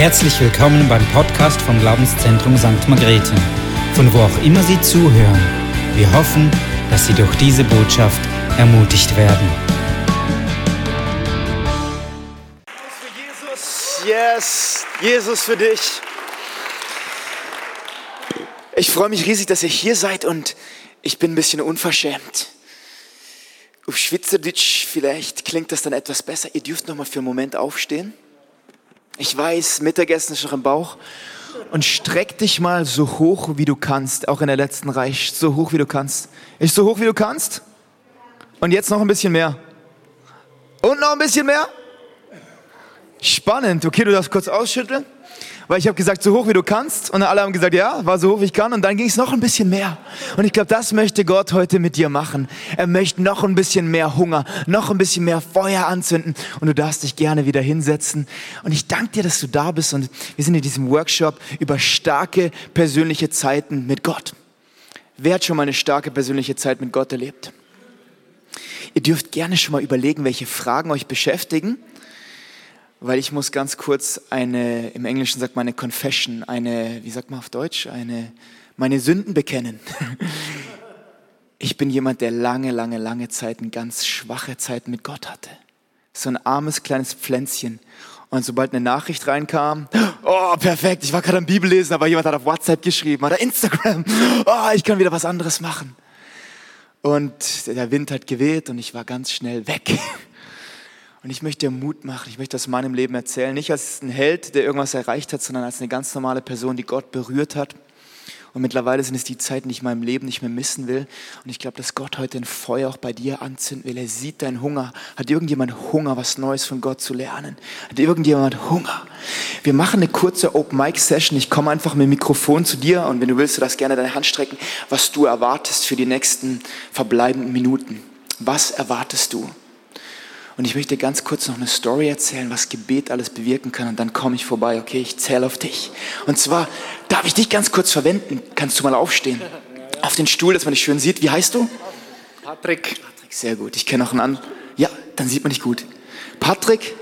Herzlich willkommen beim Podcast vom Glaubenszentrum St. Margrethe, von wo auch immer Sie zuhören. Wir hoffen, dass Sie durch diese Botschaft ermutigt werden. Jesus, yes, Jesus für dich. Ich freue mich riesig, dass ihr hier seid und ich bin ein bisschen unverschämt. Auf Schweizerdeutsch vielleicht klingt das dann etwas besser. Ihr dürft noch mal für einen Moment aufstehen. Ich weiß, Mittagessen ist noch im Bauch. Und streck dich mal so hoch, wie du kannst. Auch in der letzten Reihe. So hoch, wie du kannst. Ist so hoch, wie du kannst? Und jetzt noch ein bisschen mehr. Und noch ein bisschen mehr? Spannend. Okay, du darfst kurz ausschütteln weil ich habe gesagt, so hoch wie du kannst. Und alle haben gesagt, ja, war so hoch wie ich kann. Und dann ging es noch ein bisschen mehr. Und ich glaube, das möchte Gott heute mit dir machen. Er möchte noch ein bisschen mehr Hunger, noch ein bisschen mehr Feuer anzünden. Und du darfst dich gerne wieder hinsetzen. Und ich danke dir, dass du da bist. Und wir sind in diesem Workshop über starke persönliche Zeiten mit Gott. Wer hat schon mal eine starke persönliche Zeit mit Gott erlebt? Ihr dürft gerne schon mal überlegen, welche Fragen euch beschäftigen weil ich muss ganz kurz eine, im Englischen sagt man eine Confession, eine, wie sagt man auf Deutsch, eine, meine Sünden bekennen. Ich bin jemand, der lange, lange, lange Zeiten, ganz schwache Zeiten mit Gott hatte. So ein armes kleines Pflänzchen. Und sobald eine Nachricht reinkam, oh, perfekt, ich war gerade am Bibellesen, aber jemand hat auf WhatsApp geschrieben oder Instagram, oh, ich kann wieder was anderes machen. Und der Wind hat geweht und ich war ganz schnell weg. Und ich möchte dir Mut machen, ich möchte aus meinem Leben erzählen, nicht als ein Held, der irgendwas erreicht hat, sondern als eine ganz normale Person, die Gott berührt hat. Und mittlerweile sind es die Zeiten, die ich in meinem Leben nicht mehr missen will. Und ich glaube, dass Gott heute ein Feuer auch bei dir anzünden will. Er sieht deinen Hunger. Hat irgendjemand Hunger, was Neues von Gott zu lernen? Hat irgendjemand Hunger? Wir machen eine kurze Open-Mic-Session. Ich komme einfach mit dem Mikrofon zu dir und wenn du willst, du darfst gerne deine Hand strecken, was du erwartest für die nächsten verbleibenden Minuten. Was erwartest du? Und ich möchte ganz kurz noch eine Story erzählen, was Gebet alles bewirken kann. Und dann komme ich vorbei. Okay, ich zähle auf dich. Und zwar darf ich dich ganz kurz verwenden. Kannst du mal aufstehen? Auf den Stuhl, dass man dich schön sieht. Wie heißt du? Patrick. Patrick, sehr gut. Ich kenne noch einen anderen. Ja, dann sieht man dich gut. Patrick,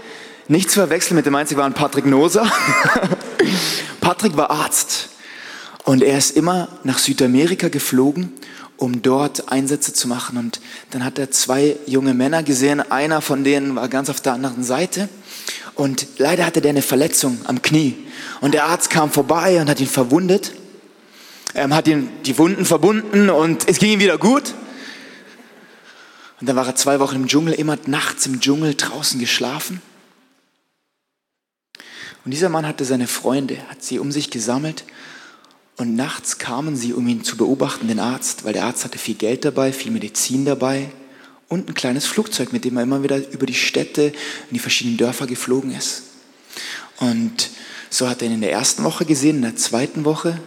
nicht zu verwechseln mit dem einzigen waren Patrick Noser. Patrick war Arzt. Und er ist immer nach Südamerika geflogen um dort Einsätze zu machen. Und dann hat er zwei junge Männer gesehen. Einer von denen war ganz auf der anderen Seite. Und leider hatte der eine Verletzung am Knie. Und der Arzt kam vorbei und hat ihn verwundet. Er hat ihm die Wunden verbunden und es ging ihm wieder gut. Und dann war er zwei Wochen im Dschungel, immer nachts im Dschungel draußen geschlafen. Und dieser Mann hatte seine Freunde, hat sie um sich gesammelt und nachts kamen sie, um ihn zu beobachten, den Arzt, weil der Arzt hatte viel Geld dabei, viel Medizin dabei und ein kleines Flugzeug, mit dem er immer wieder über die Städte in die verschiedenen Dörfer geflogen ist. Und so hat er ihn in der ersten Woche gesehen, in der zweiten Woche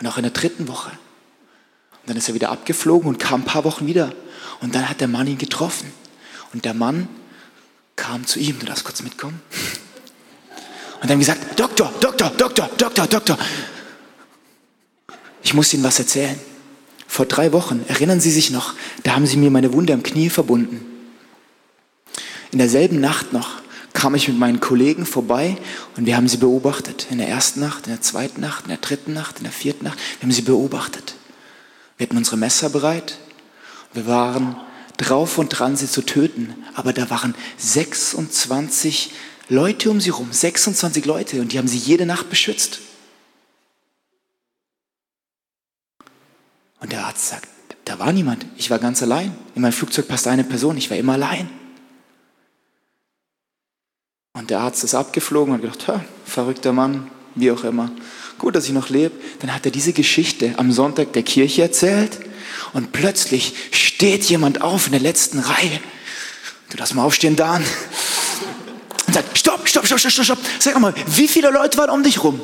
und auch in der dritten Woche. Und dann ist er wieder abgeflogen und kam ein paar Wochen wieder. Und dann hat der Mann ihn getroffen. Und der Mann kam zu ihm, du darfst kurz mitkommen. Und dann gesagt, Doktor, Doktor, Doktor, Doktor, Doktor, ich muss Ihnen was erzählen. Vor drei Wochen, erinnern Sie sich noch, da haben Sie mir meine Wunde am Knie verbunden. In derselben Nacht noch kam ich mit meinen Kollegen vorbei und wir haben sie beobachtet. In der ersten Nacht, in der zweiten Nacht, in der dritten Nacht, in der vierten Nacht. Wir haben sie beobachtet. Wir hatten unsere Messer bereit. Wir waren drauf und dran, sie zu töten. Aber da waren 26 Leute um sie rum. 26 Leute und die haben sie jede Nacht beschützt. Und der Arzt sagt, da war niemand, ich war ganz allein. In mein Flugzeug passte eine Person, ich war immer allein. Und der Arzt ist abgeflogen und hat gedacht, verrückter Mann, wie auch immer. Gut, dass ich noch lebe. Dann hat er diese Geschichte am Sonntag der Kirche erzählt und plötzlich steht jemand auf in der letzten Reihe. Du darfst mal aufstehen, Dan. Und sagt, stopp, stopp, stopp, stopp, stopp. Sag mal, wie viele Leute waren um dich rum?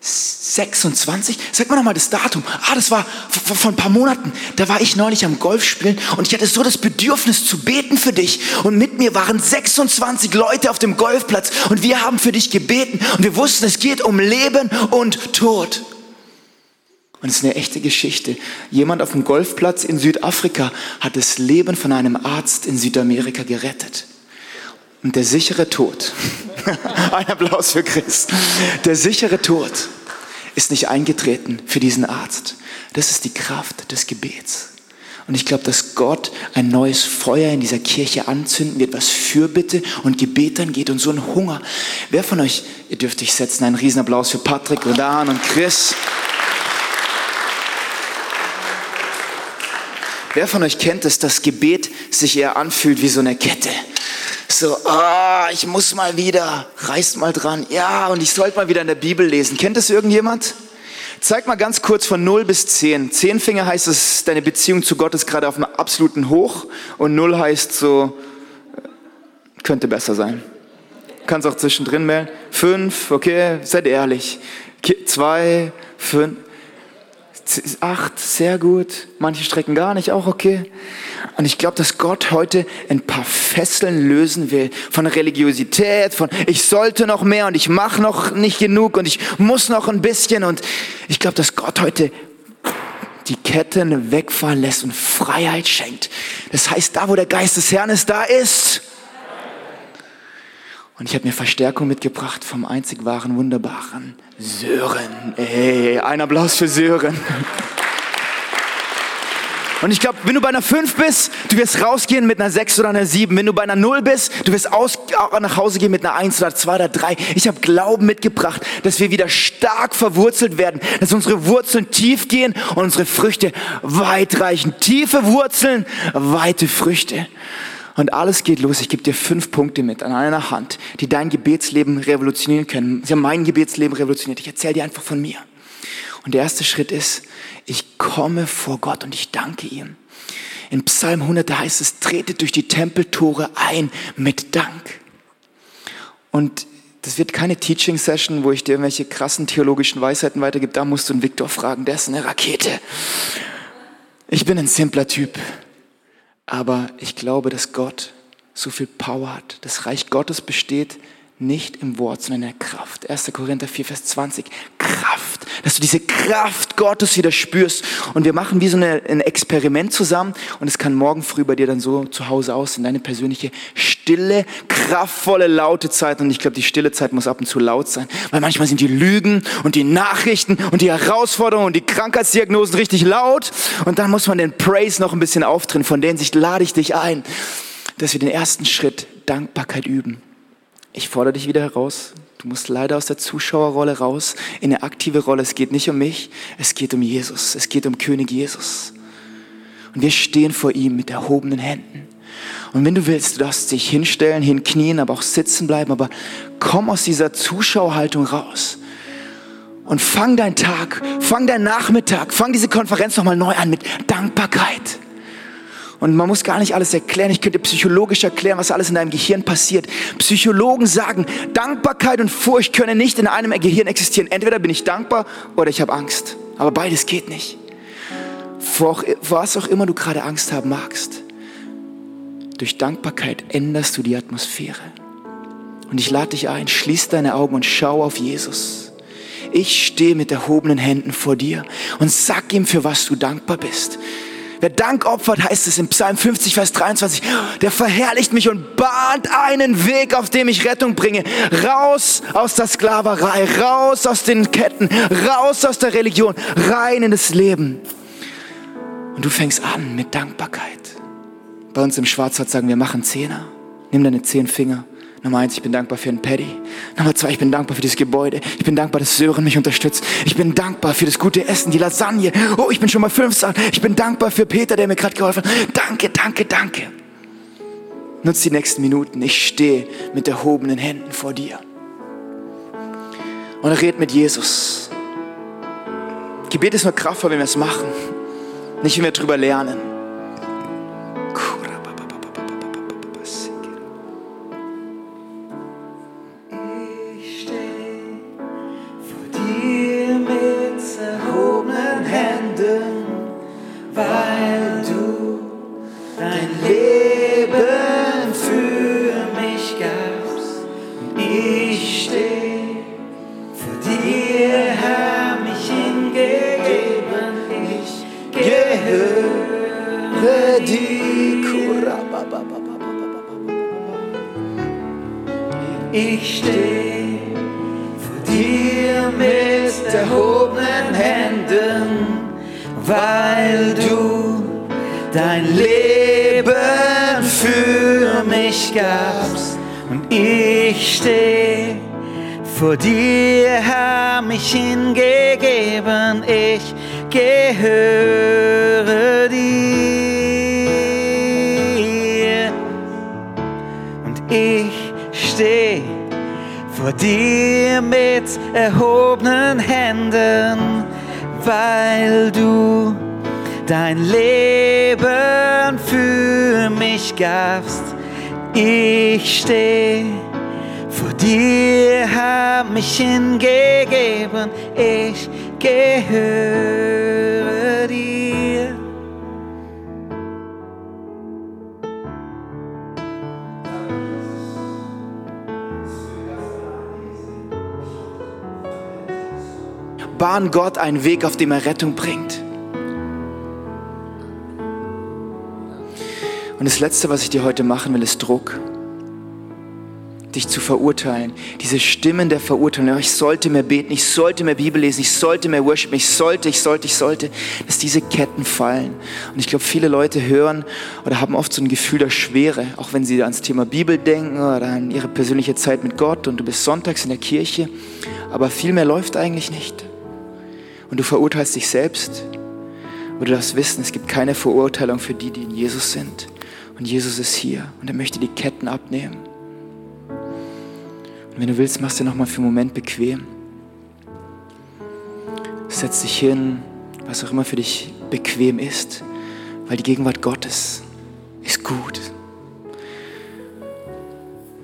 26? Sag mal nochmal das Datum. Ah, das war vor ein paar Monaten. Da war ich neulich am Golf spielen und ich hatte so das Bedürfnis zu beten für dich. Und mit mir waren 26 Leute auf dem Golfplatz und wir haben für dich gebeten und wir wussten, es geht um Leben und Tod. Und es ist eine echte Geschichte. Jemand auf dem Golfplatz in Südafrika hat das Leben von einem Arzt in Südamerika gerettet. Und der sichere Tod Ein Applaus für Chris. Der sichere Tod ist nicht eingetreten für diesen Arzt. Das ist die Kraft des Gebets. Und ich glaube, dass Gott ein neues Feuer in dieser Kirche anzünden wird, was Fürbitte und Gebet angeht und so ein Hunger. Wer von euch, ihr dürft euch setzen, einen Riesenapplaus für Patrick, Rodan und Chris. Wer von euch kennt es, dass Gebet sich eher anfühlt wie so eine Kette? So, ah, ich muss mal wieder, reißt mal dran. Ja, und ich sollte mal wieder in der Bibel lesen. Kennt das irgendjemand? Zeig mal ganz kurz von 0 bis 10. 10 Finger heißt es, deine Beziehung zu Gott ist gerade auf einem absoluten Hoch und 0 heißt so, könnte besser sein. Kannst auch zwischendrin melden. 5, okay, seid ehrlich. 2, 5, acht, sehr gut. Manche strecken gar nicht, auch okay. Und ich glaube, dass Gott heute ein paar Fesseln lösen will von Religiosität, von ich sollte noch mehr und ich mache noch nicht genug und ich muss noch ein bisschen. Und ich glaube, dass Gott heute die Ketten wegfallen lässt und Freiheit schenkt. Das heißt, da wo der Geist des Herrn ist, da ist. Und ich habe mir Verstärkung mitgebracht vom einzig wahren, wunderbaren Sören. Ey, ein Applaus für Sören. Und ich glaube, wenn du bei einer 5 bist, du wirst rausgehen mit einer 6 oder einer 7. Wenn du bei einer 0 bist, du wirst aus, nach Hause gehen mit einer 1 oder 2 oder 3. Ich habe Glauben mitgebracht, dass wir wieder stark verwurzelt werden, dass unsere Wurzeln tief gehen und unsere Früchte weit reichen. Tiefe Wurzeln, weite Früchte. Und alles geht los. Ich gebe dir fünf Punkte mit an einer Hand, die dein Gebetsleben revolutionieren können. Sie haben mein Gebetsleben revolutioniert. Ich erzähle dir einfach von mir. Und der erste Schritt ist, ich komme vor Gott und ich danke ihm. In Psalm 100 heißt es, tretet durch die Tempeltore ein mit Dank. Und das wird keine Teaching Session, wo ich dir irgendwelche krassen theologischen Weisheiten weitergebe. Da musst du einen Viktor fragen, der ist eine Rakete. Ich bin ein simpler Typ. Aber ich glaube, dass Gott so viel Power hat. Das Reich Gottes besteht nicht im Wort, sondern in der Kraft. 1. Korinther 4, Vers 20. Kraft. Dass du diese Kraft Gottes wieder spürst. Und wir machen wie so ein Experiment zusammen. Und es kann morgen früh bei dir dann so zu Hause aus in deine persönliche stille, kraftvolle, laute Zeit. Und ich glaube, die stille Zeit muss ab und zu laut sein. Weil manchmal sind die Lügen und die Nachrichten und die Herausforderungen und die Krankheitsdiagnosen richtig laut. Und dann muss man den Praise noch ein bisschen aufdrehen. Von der Sicht lade ich dich ein, dass wir den ersten Schritt Dankbarkeit üben ich fordere dich wieder heraus. Du musst leider aus der Zuschauerrolle raus in eine aktive Rolle. Es geht nicht um mich, es geht um Jesus. Es geht um König Jesus. Und wir stehen vor ihm mit erhobenen Händen. Und wenn du willst, du darfst dich hinstellen, hinknien, aber auch sitzen bleiben. Aber komm aus dieser Zuschauerhaltung raus. Und fang deinen Tag, fang deinen Nachmittag, fang diese Konferenz nochmal neu an mit Dankbarkeit. Und man muss gar nicht alles erklären. Ich könnte psychologisch erklären, was alles in deinem Gehirn passiert. Psychologen sagen, Dankbarkeit und Furcht können nicht in einem Gehirn existieren. Entweder bin ich dankbar oder ich habe Angst. Aber beides geht nicht. Vor was auch immer du gerade Angst haben magst, durch Dankbarkeit änderst du die Atmosphäre. Und ich lade dich ein, schließ deine Augen und schau auf Jesus. Ich stehe mit erhobenen Händen vor dir und sag ihm, für was du dankbar bist. Wer Dank opfert, heißt es im Psalm 50, Vers 23, der verherrlicht mich und bahnt einen Weg, auf dem ich Rettung bringe. Raus aus der Sklaverei, raus aus den Ketten, raus aus der Religion, rein in das Leben. Und du fängst an mit Dankbarkeit. Bei uns im Schwarzwald sagen wir, machen Zehner. Nimm deine zehn Finger Nummer eins, ich bin dankbar für einen Paddy. Nummer zwei, ich bin dankbar für dieses Gebäude. Ich bin dankbar, dass Sören mich unterstützt. Ich bin dankbar für das gute Essen, die Lasagne. Oh, ich bin schon mal 15. Ich bin dankbar für Peter, der mir gerade geholfen hat. Danke, danke, danke. Nutz die nächsten Minuten. Ich stehe mit erhobenen Händen vor dir. Und red mit Jesus. Gebet ist nur kraftvoll, wenn wir es machen. Nicht, wenn wir drüber lernen. Mich hingegeben, ich gehöre dir. Bahn Gott einen Weg, auf dem er Rettung bringt. Und das Letzte, was ich dir heute machen will, ist Druck. Dich zu verurteilen. Diese Stimmen der Verurteilung. Ich sollte mehr beten, ich sollte mehr Bibel lesen, ich sollte mehr worshipen, ich sollte, ich sollte, ich sollte. Dass diese Ketten fallen. Und ich glaube, viele Leute hören oder haben oft so ein Gefühl der Schwere, auch wenn sie ans Thema Bibel denken oder an ihre persönliche Zeit mit Gott und du bist sonntags in der Kirche. Aber viel mehr läuft eigentlich nicht. Und du verurteilst dich selbst. Aber du darfst wissen, es gibt keine Verurteilung für die, die in Jesus sind. Und Jesus ist hier und er möchte die Ketten abnehmen. Und wenn du willst, machst du nochmal für einen Moment bequem. Setz dich hin, was auch immer für dich bequem ist, weil die Gegenwart Gottes ist gut.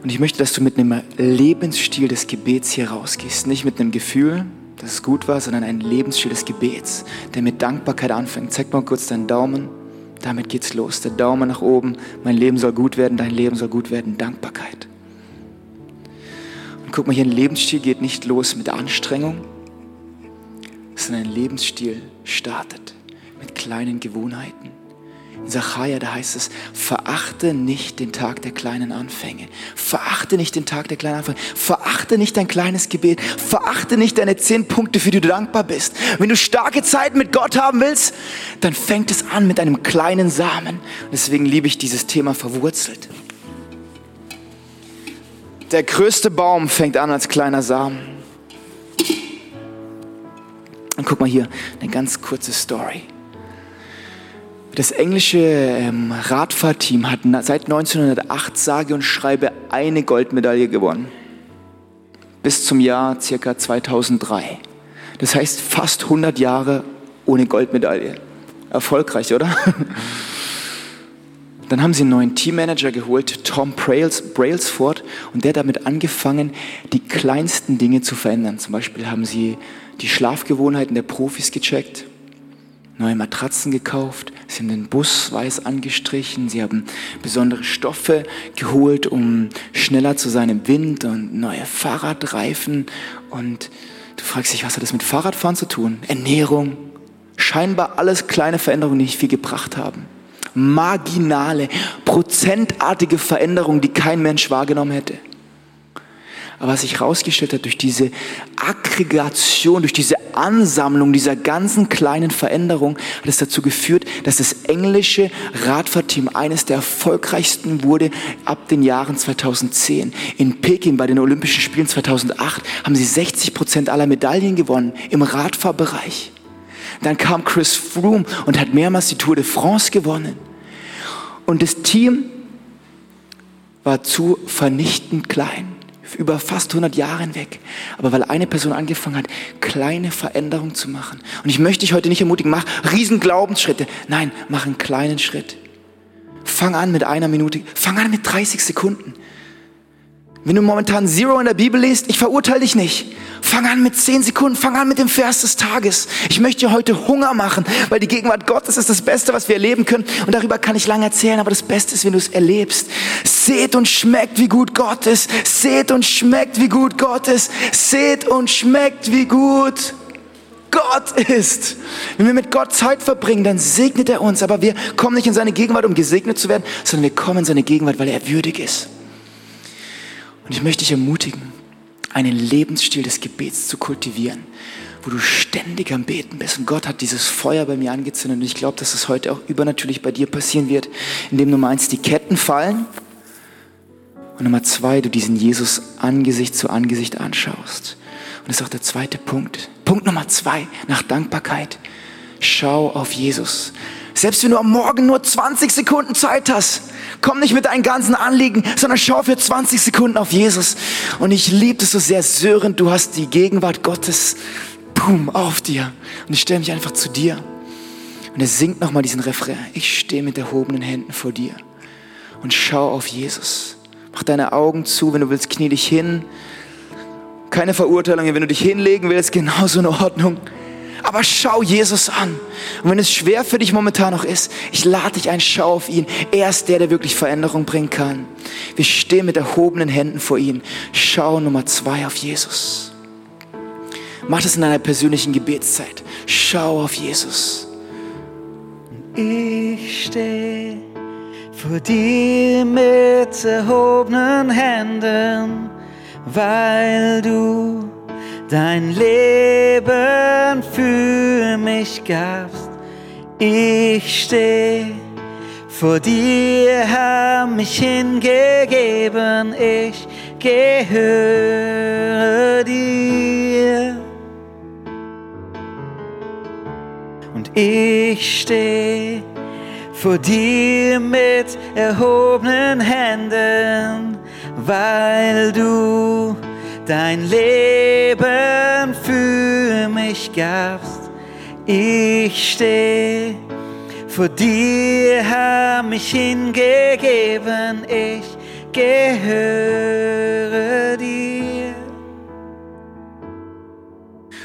Und ich möchte, dass du mit einem Lebensstil des Gebets hier rausgehst. Nicht mit einem Gefühl, dass es gut war, sondern ein Lebensstil des Gebets, der mit Dankbarkeit anfängt. Zeig mal kurz deinen Daumen. Damit geht's los. Der Daumen nach oben. Mein Leben soll gut werden, dein Leben soll gut werden. Dankbarkeit. Und guck mal, hier ein Lebensstil geht nicht los mit Anstrengung, sondern ein Lebensstil startet mit kleinen Gewohnheiten. In Sacharja, da heißt es, verachte nicht den Tag der kleinen Anfänge. Verachte nicht den Tag der kleinen Anfänge. Verachte nicht dein kleines Gebet. Verachte nicht deine zehn Punkte, für die du dankbar bist. Wenn du starke Zeit mit Gott haben willst, dann fängt es an mit einem kleinen Samen. Deswegen liebe ich dieses Thema verwurzelt. Der größte Baum fängt an als kleiner Samen. Und guck mal hier, eine ganz kurze Story. Das englische ähm, Radfahrteam hat seit 1908 sage und schreibe eine Goldmedaille gewonnen. Bis zum Jahr circa 2003. Das heißt fast 100 Jahre ohne Goldmedaille. Erfolgreich, oder? Dann haben sie einen neuen Teammanager geholt, Tom Brailsford, und der hat damit angefangen, die kleinsten Dinge zu verändern. Zum Beispiel haben sie die Schlafgewohnheiten der Profis gecheckt, neue Matratzen gekauft, sie haben den Bus weiß angestrichen, sie haben besondere Stoffe geholt, um schneller zu sein im Wind und neue Fahrradreifen. Und du fragst dich, was hat das mit Fahrradfahren zu tun? Ernährung, scheinbar alles kleine Veränderungen, die nicht viel gebracht haben. Marginale, prozentartige Veränderungen, die kein Mensch wahrgenommen hätte. Aber was sich herausgestellt hat, durch diese Aggregation, durch diese Ansammlung dieser ganzen kleinen Veränderungen, hat es dazu geführt, dass das englische Radfahrteam eines der erfolgreichsten wurde ab den Jahren 2010. In Peking bei den Olympischen Spielen 2008 haben sie 60 Prozent aller Medaillen gewonnen im Radfahrbereich. Dann kam Chris Froome und hat mehrmals die Tour de France gewonnen. Und das Team war zu vernichtend klein über fast 100 Jahre hinweg. Aber weil eine Person angefangen hat, kleine Veränderungen zu machen. Und ich möchte dich heute nicht ermutigen, mach riesen Glaubensschritte. Nein, mach einen kleinen Schritt. Fang an mit einer Minute, fang an mit 30 Sekunden. Wenn du momentan Zero in der Bibel liest, ich verurteile dich nicht. Fang an mit zehn Sekunden, fang an mit dem Vers des Tages. Ich möchte dir heute Hunger machen, weil die Gegenwart Gottes ist das Beste, was wir erleben können. Und darüber kann ich lange erzählen, aber das Beste ist, wenn du es erlebst. Seht und schmeckt, wie gut Gott ist. Seht und schmeckt, wie gut Gott ist. Seht und schmeckt, wie gut Gott ist. Wenn wir mit Gott Zeit verbringen, dann segnet er uns. Aber wir kommen nicht in seine Gegenwart, um gesegnet zu werden, sondern wir kommen in seine Gegenwart, weil er würdig ist. Und ich möchte dich ermutigen, einen Lebensstil des Gebets zu kultivieren, wo du ständig am Beten bist. Und Gott hat dieses Feuer bei mir angezündet. Und ich glaube, dass es heute auch übernatürlich bei dir passieren wird, indem Nummer eins die Ketten fallen und Nummer zwei, du diesen Jesus Angesicht zu Angesicht anschaust. Und das ist auch der zweite Punkt. Punkt Nummer zwei, nach Dankbarkeit. Schau auf Jesus. Selbst wenn du am Morgen nur 20 Sekunden Zeit hast, komm nicht mit deinen ganzen Anliegen, sondern schau für 20 Sekunden auf Jesus. Und ich liebe es so sehr, Sören, du hast die Gegenwart Gottes, boom, auf dir. Und ich stelle mich einfach zu dir. Und er singt nochmal diesen Refrain. Ich stehe mit erhobenen Händen vor dir. Und schau auf Jesus. Mach deine Augen zu, wenn du willst, knie dich hin. Keine Verurteilung, wenn du dich hinlegen willst, genauso in Ordnung. Aber schau Jesus an. Und wenn es schwer für dich momentan noch ist, ich lade dich ein, schau auf ihn. Er ist der, der wirklich Veränderung bringen kann. Wir stehen mit erhobenen Händen vor ihm. Schau Nummer zwei auf Jesus. Mach das in deiner persönlichen Gebetszeit. Schau auf Jesus. Ich stehe vor dir mit erhobenen Händen, weil du dein Leben für mich gabst. Ich stehe vor dir, hab mich hingegeben, ich gehöre dir. Und ich stehe vor dir mit erhobenen Händen, weil du dein Leben für mich gabst. Ich stehe vor dir, hab mich hingegeben, ich gehöre dir.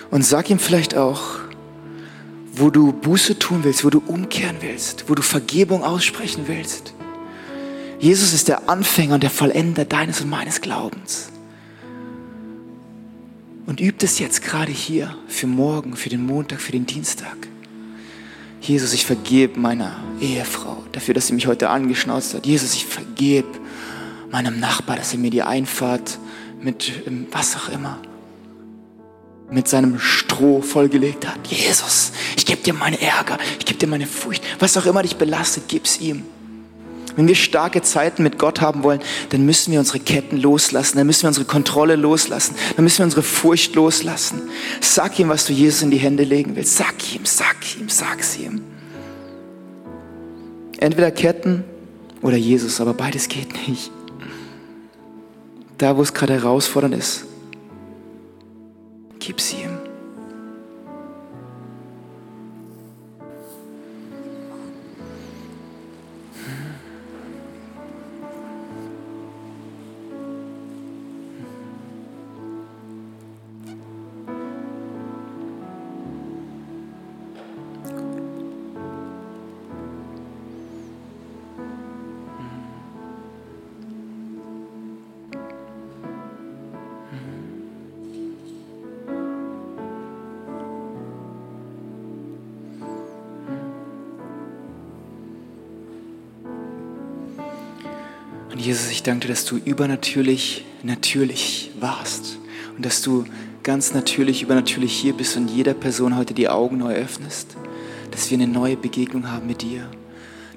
Und sag ihm vielleicht auch, wo du Buße tun willst, wo du umkehren willst, wo du Vergebung aussprechen willst. Jesus ist der Anfänger und der Vollender deines und meines Glaubens. Und übt es jetzt gerade hier für morgen, für den Montag, für den Dienstag. Jesus, ich vergebe meiner Ehefrau dafür, dass sie mich heute angeschnauzt hat. Jesus, ich vergebe meinem Nachbar, dass er mir die Einfahrt mit ähm, was auch immer mit seinem Stroh vollgelegt hat. Jesus, ich gebe dir meinen Ärger, ich gebe dir meine Furcht, was auch immer dich belastet, gib's ihm. Wenn wir starke Zeiten mit Gott haben wollen, dann müssen wir unsere Ketten loslassen, dann müssen wir unsere Kontrolle loslassen, dann müssen wir unsere Furcht loslassen. Sag ihm, was du Jesus in die Hände legen willst. Sag ihm, sag ihm, sag's ihm. Entweder Ketten oder Jesus, aber beides geht nicht. Da, wo es gerade herausfordernd ist, gib sie ihm. Ich danke dir, dass du übernatürlich natürlich warst und dass du ganz natürlich, übernatürlich hier bist und jeder Person heute die Augen neu öffnest, dass wir eine neue Begegnung haben mit dir.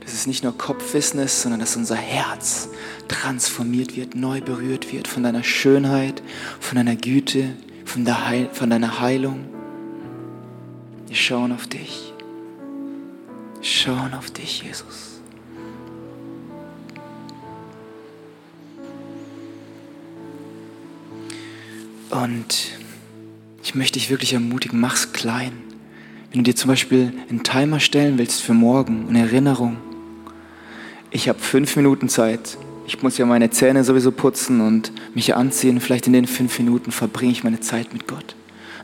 Dass es nicht nur Kopfwissen ist, sondern dass unser Herz transformiert wird, neu berührt wird von deiner Schönheit, von deiner Güte, von, Heil von deiner Heilung. Wir schauen auf dich. Schauen auf dich, Jesus. Und ich möchte dich wirklich ermutigen, mach's klein. Wenn du dir zum Beispiel einen Timer stellen willst für morgen, eine Erinnerung. Ich habe fünf Minuten Zeit. Ich muss ja meine Zähne sowieso putzen und mich anziehen. Vielleicht in den fünf Minuten verbringe ich meine Zeit mit Gott.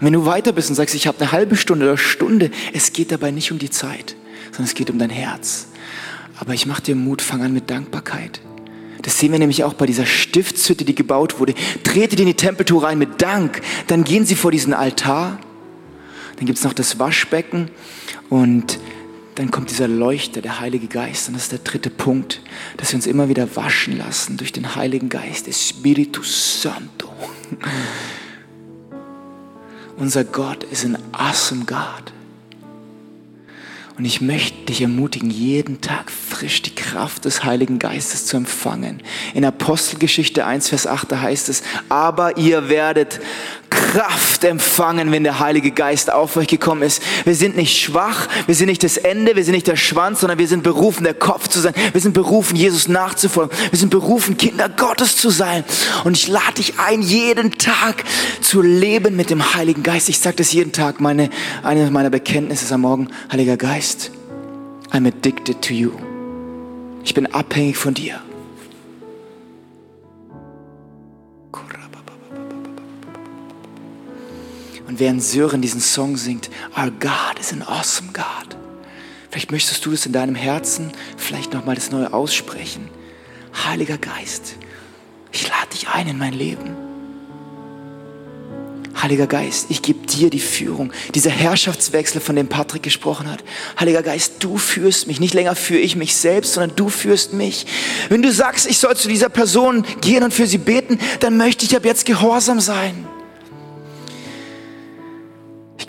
Und wenn du weiter bist und sagst, ich habe eine halbe Stunde oder Stunde, es geht dabei nicht um die Zeit, sondern es geht um dein Herz. Aber ich mache dir Mut, fang an mit Dankbarkeit. Das sehen wir nämlich auch bei dieser Stiftshütte, die gebaut wurde. Tretet in die Tempeltour rein mit Dank. Dann gehen sie vor diesen Altar. Dann gibt es noch das Waschbecken. Und dann kommt dieser Leuchter, der Heilige Geist. Und das ist der dritte Punkt, dass wir uns immer wieder waschen lassen durch den Heiligen Geist, Espiritu Santo. Unser Gott ist ein awesome God. Und ich möchte dich ermutigen, jeden Tag frisch die Kraft des Heiligen Geistes zu empfangen. In Apostelgeschichte 1, Vers 8, da heißt es, aber ihr werdet Kraft empfangen, wenn der Heilige Geist auf euch gekommen ist. Wir sind nicht schwach, wir sind nicht das Ende, wir sind nicht der Schwanz, sondern wir sind berufen, der Kopf zu sein. Wir sind berufen, Jesus nachzufolgen. Wir sind berufen, Kinder Gottes zu sein. Und ich lade dich ein, jeden Tag zu leben mit dem Heiligen Geist. Ich sage das jeden Tag. Meine, eine meiner Bekenntnisse ist am Morgen, Heiliger Geist, I'm addicted to you. Ich bin abhängig von dir. Und während Sören diesen Song singt, Our God is an awesome God. Vielleicht möchtest du das in deinem Herzen vielleicht nochmal das Neue aussprechen. Heiliger Geist, ich lade dich ein in mein Leben. Heiliger Geist, ich gebe dir die Führung. Dieser Herrschaftswechsel, von dem Patrick gesprochen hat. Heiliger Geist, du führst mich. Nicht länger führe ich mich selbst, sondern du führst mich. Wenn du sagst, ich soll zu dieser Person gehen und für sie beten, dann möchte ich ab jetzt gehorsam sein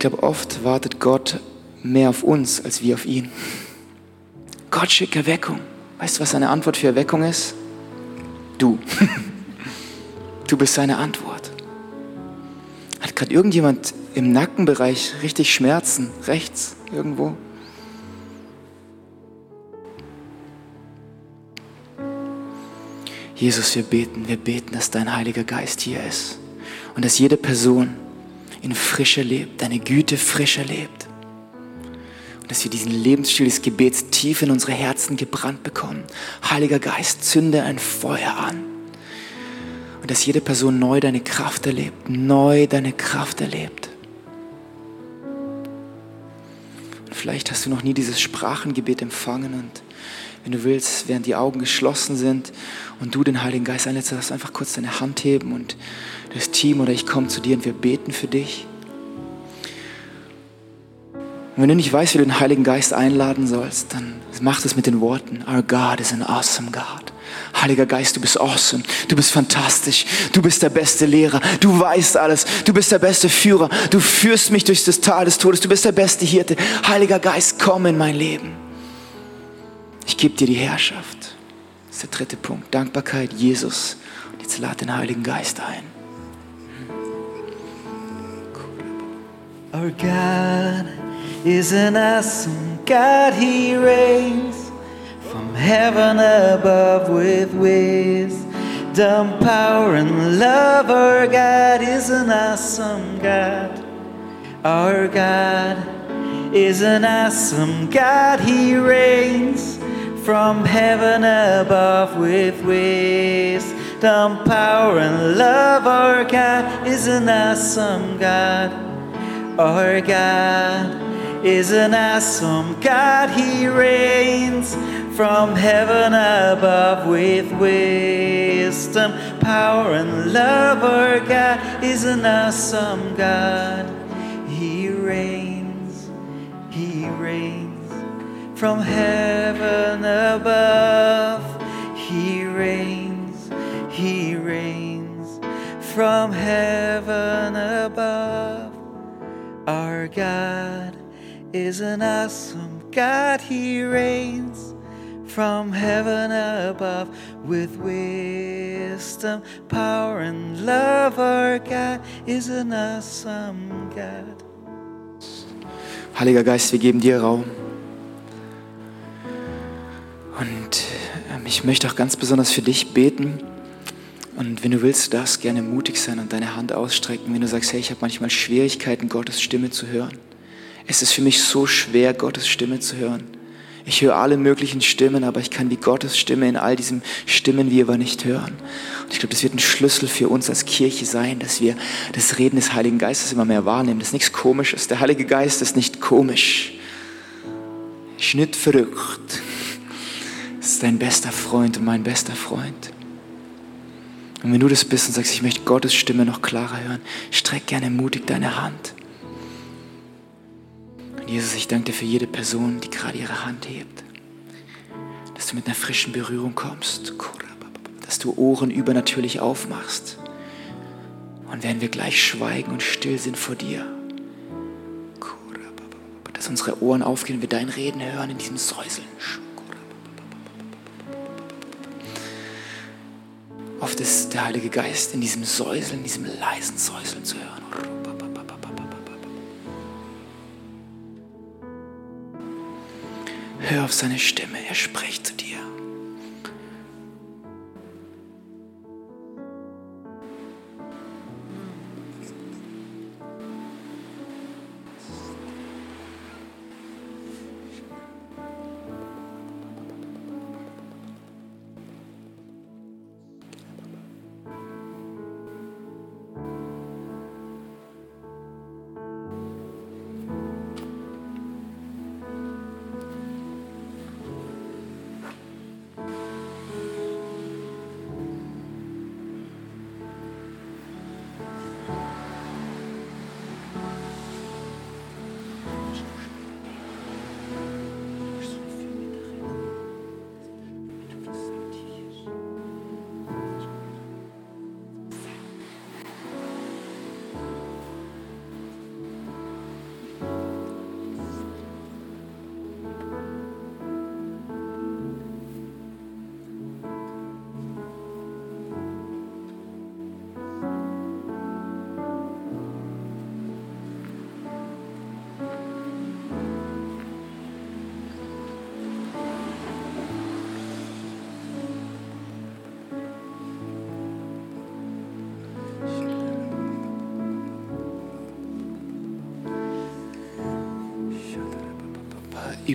glaube, oft wartet Gott mehr auf uns als wir auf ihn. Gott schickt Erweckung. Weißt du, was seine Antwort für Erweckung ist? Du. Du bist seine Antwort. Hat gerade irgendjemand im Nackenbereich richtig Schmerzen, rechts irgendwo? Jesus, wir beten, wir beten, dass dein Heiliger Geist hier ist und dass jede Person, in Frische lebt, deine Güte frisch erlebt. Und dass wir diesen Lebensstil des Gebets tief in unsere Herzen gebrannt bekommen. Heiliger Geist, zünde ein Feuer an. Und dass jede Person neu deine Kraft erlebt, neu deine Kraft erlebt. Und vielleicht hast du noch nie dieses Sprachengebet empfangen und wenn du willst, während die Augen geschlossen sind und du den Heiligen Geist einlädst, darfst einfach kurz deine Hand heben und das Team oder ich komme zu dir und wir beten für dich. Und wenn du nicht weißt, wie du den Heiligen Geist einladen sollst, dann mach das mit den Worten. Our God is an awesome God. Heiliger Geist, du bist awesome, du bist fantastisch, du bist der beste Lehrer, du weißt alles, du bist der beste Führer, du führst mich durch das Tal des Todes, du bist der beste Hirte. Heiliger Geist, komm in mein Leben. Ich gebe dir die Herrschaft. Das ist der dritte Punkt. Dankbarkeit, Jesus. Und jetzt lad den Heiligen Geist ein. Our God is an awesome God, He reigns from heaven above with wisdom, power, and love. Our God is an awesome God. Our God is an awesome God, He reigns from heaven above with wisdom, power, and love. Our God is an awesome God. Our God is an awesome God. He reigns from heaven above with wisdom, power, and love. Our God is an awesome God. From heaven above. He reigns, He reigns from heaven above. Our God is an awesome God. He reigns from heaven above with wisdom, power, and love. Our God is an awesome God. Heiliger Geist, wir geben dir Raum. Und ähm, ich möchte auch ganz besonders für dich beten. Und wenn du willst, darfst gerne mutig sein und deine Hand ausstrecken, wenn du sagst, hey, ich habe manchmal Schwierigkeiten, Gottes Stimme zu hören. Es ist für mich so schwer, Gottes Stimme zu hören. Ich höre alle möglichen Stimmen, aber ich kann die Gottes Stimme in all diesen Stimmen wie aber nicht hören. Und ich glaube, das wird ein Schlüssel für uns als Kirche sein, dass wir das Reden des Heiligen Geistes immer mehr wahrnehmen. Das ist nichts Komisches. Der Heilige Geist ist nicht komisch. Ist nicht verrückt. Das ist dein bester Freund und mein bester Freund. Und wenn du das bist und sagst, ich möchte Gottes Stimme noch klarer hören, streck gerne mutig deine Hand. Und Jesus, ich danke dir für jede Person, die gerade ihre Hand hebt. Dass du mit einer frischen Berührung kommst. Dass du Ohren übernatürlich aufmachst. Und werden wir gleich schweigen und still sind vor dir. Dass unsere Ohren aufgehen wir dein Reden hören in diesem Säuseln. Oft ist der Heilige Geist in diesem Säuseln, in diesem leisen Säuseln zu hören. Hör auf seine Stimme, er spricht zu dir.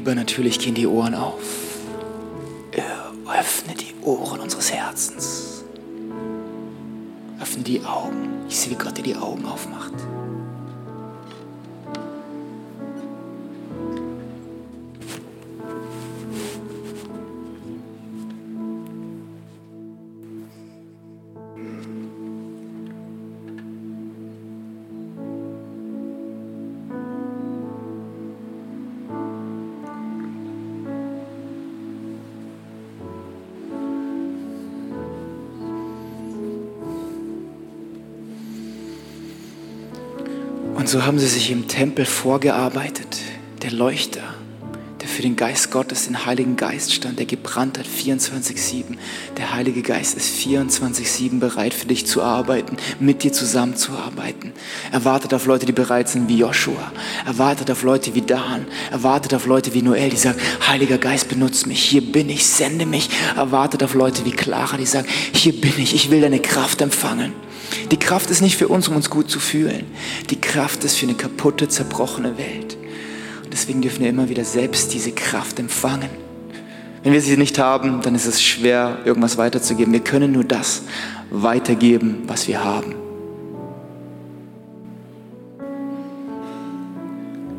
Übernatürlich gehen die Ohren auf. Öffnet die Ohren unseres Herzens. Öffne die Augen. Ich sehe, wie Gott dir die Augen aufmacht. Und so haben sie sich im Tempel vorgearbeitet, der Leuchter, für den Geist Gottes, den Heiligen Geist stand, der gebrannt hat 24-7. Der Heilige Geist ist 24-7 bereit für dich zu arbeiten, mit dir zusammenzuarbeiten. Er wartet auf Leute, die bereit sind wie Joshua. Er wartet auf Leute wie Dan. Er wartet auf Leute wie Noel, die sagen, Heiliger Geist, benutze mich. Hier bin ich, sende mich. Er wartet auf Leute wie Clara, die sagen, hier bin ich, ich will deine Kraft empfangen. Die Kraft ist nicht für uns, um uns gut zu fühlen. Die Kraft ist für eine kaputte, zerbrochene Welt. Deswegen dürfen wir immer wieder selbst diese Kraft empfangen. Wenn wir sie nicht haben, dann ist es schwer, irgendwas weiterzugeben. Wir können nur das weitergeben, was wir haben.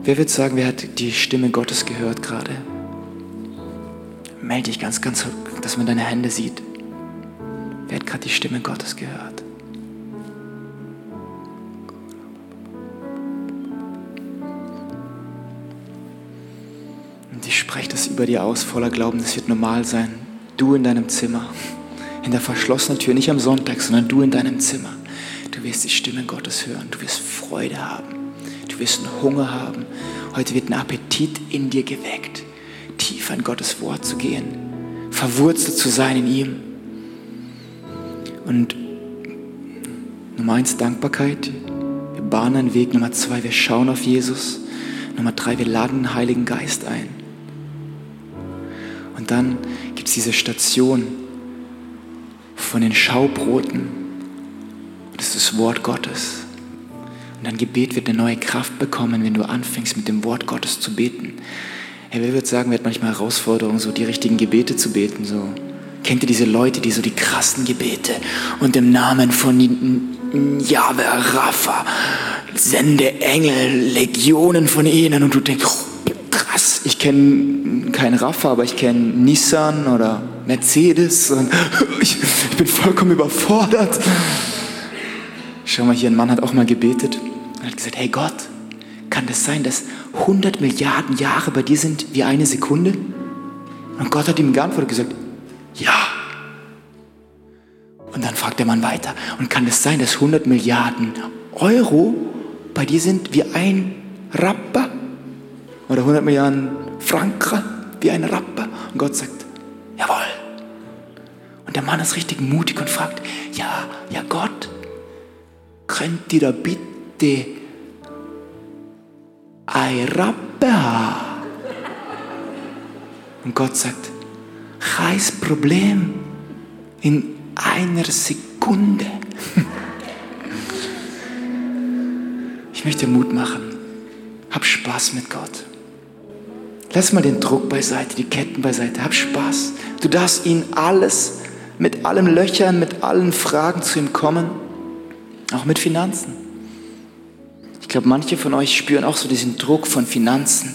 Wer wird sagen, wer hat die Stimme Gottes gehört gerade? Melde dich ganz, ganz, dass man deine Hände sieht. Wer hat gerade die Stimme Gottes gehört? Über dir aus, voller Glauben, das wird normal sein. Du in deinem Zimmer, in der verschlossenen Tür, nicht am Sonntag, sondern du in deinem Zimmer. Du wirst die Stimme Gottes hören, du wirst Freude haben, du wirst einen Hunger haben. Heute wird ein Appetit in dir geweckt, tiefer in Gottes Wort zu gehen, verwurzelt zu sein in ihm. Und Nummer eins, Dankbarkeit. Wir bahnen einen Weg. Nummer zwei, wir schauen auf Jesus. Nummer drei, wir laden den Heiligen Geist ein. Und dann gibt es diese Station von den Schaubroten. Das ist das Wort Gottes. Und dein Gebet wird eine neue Kraft bekommen, wenn du anfängst, mit dem Wort Gottes zu beten. Herr, wer wird sagen, wir hatten manchmal Herausforderungen, so die richtigen Gebete zu beten. So. Kennt ihr diese Leute, die so die krassen Gebete und im Namen von Jahwe Rapha sende Engel, Legionen von ihnen und du denkst, krass, ich kenne keinen Rafa, aber ich kenne Nissan oder Mercedes ich, ich bin vollkommen überfordert. Schau mal hier, ein Mann hat auch mal gebetet und hat gesagt, hey Gott, kann das sein, dass 100 Milliarden Jahre bei dir sind wie eine Sekunde? Und Gott hat ihm geantwortet und gesagt, ja. Und dann fragt der Mann weiter, und kann es sein, dass 100 Milliarden Euro bei dir sind wie ein Rapper? Oder 100 Milliarden Franken wie ein Rapper? Und Gott sagt, jawohl. Und der Mann ist richtig mutig und fragt, ja, ja Gott, könnt ihr da bitte ein Rapper Und Gott sagt, kein Problem, in einer Sekunde. Ich möchte Mut machen. Hab Spaß mit Gott. Lass mal den Druck beiseite, die Ketten beiseite. Hab Spaß. Du darfst ihn alles, mit allen Löchern, mit allen Fragen zu ihm kommen. Auch mit Finanzen. Ich glaube, manche von euch spüren auch so diesen Druck von Finanzen.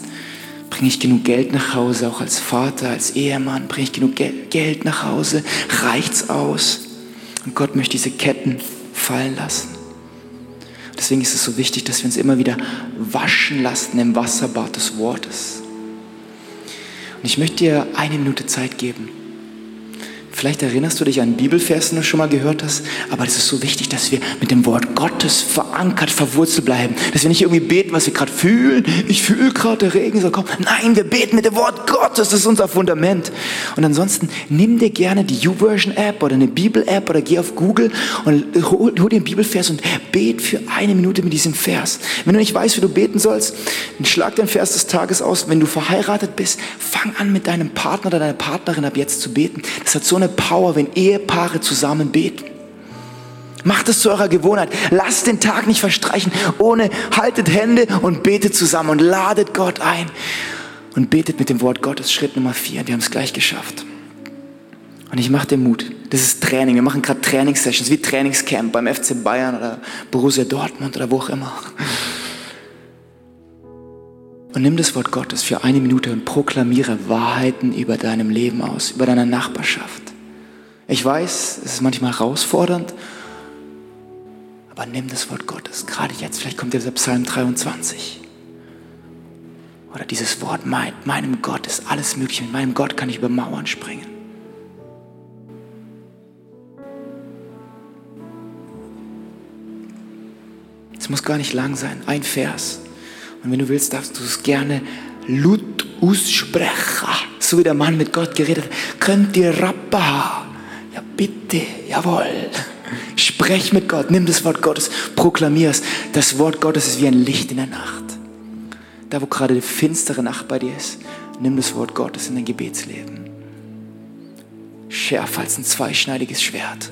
Bringe ich genug Geld nach Hause, auch als Vater, als Ehemann? Bringe ich genug Geld nach Hause? Reicht's aus? Und Gott möchte diese Ketten fallen lassen. Deswegen ist es so wichtig, dass wir uns immer wieder waschen lassen im Wasserbad des Wortes. Und ich möchte dir eine Minute Zeit geben. Vielleicht erinnerst du dich an Bibelversen, die du schon mal gehört hast, aber es ist so wichtig, dass wir mit dem Wort Gottes verankert, verwurzelt bleiben. Dass wir nicht irgendwie beten, was wir gerade fühlen. Ich fühle gerade, der Regen soll kommen. Nein, wir beten mit dem Wort Gottes, das ist unser Fundament. Und ansonsten nimm dir gerne die YouVersion-App oder eine Bibel-App oder geh auf Google und hol, hol dir einen Bibelvers und bet für eine Minute mit diesem Vers. Wenn du nicht weißt, wie du beten sollst, dann schlag den Vers des Tages aus. Wenn du verheiratet bist, fang an mit deinem Partner oder deiner Partnerin ab jetzt zu beten. Das hat so eine Power, wenn Ehepaare zusammen beten. Macht es zu eurer Gewohnheit. Lasst den Tag nicht verstreichen ohne, haltet Hände und betet zusammen und ladet Gott ein. Und betet mit dem Wort Gottes. Schritt Nummer vier. Wir haben es gleich geschafft. Und ich mache dir Mut. Das ist Training. Wir machen gerade Trainingssessions wie Trainingscamp beim FC Bayern oder Borussia Dortmund oder wo auch immer. Und nimm das Wort Gottes für eine Minute und proklamiere Wahrheiten über deinem Leben aus, über deine Nachbarschaft. Ich weiß, es ist manchmal herausfordernd, aber nimm das Wort Gottes, gerade jetzt. Vielleicht kommt dieser Psalm 23. Oder dieses Wort, mein, meinem Gott ist alles möglich. Mit meinem Gott kann ich über Mauern springen. Es muss gar nicht lang sein, ein Vers. Und wenn du willst, darfst du es gerne laut aussprechen. So wie der Mann mit Gott geredet hat. Könnt ihr Rappa? Bitte, jawohl. Sprech mit Gott, nimm das Wort Gottes, proklamier es. Das Wort Gottes ist wie ein Licht in der Nacht. Da, wo gerade die finstere Nacht bei dir ist, nimm das Wort Gottes in dein Gebetsleben. Schärfer als ein zweischneidiges Schwert.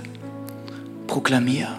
Proklamier.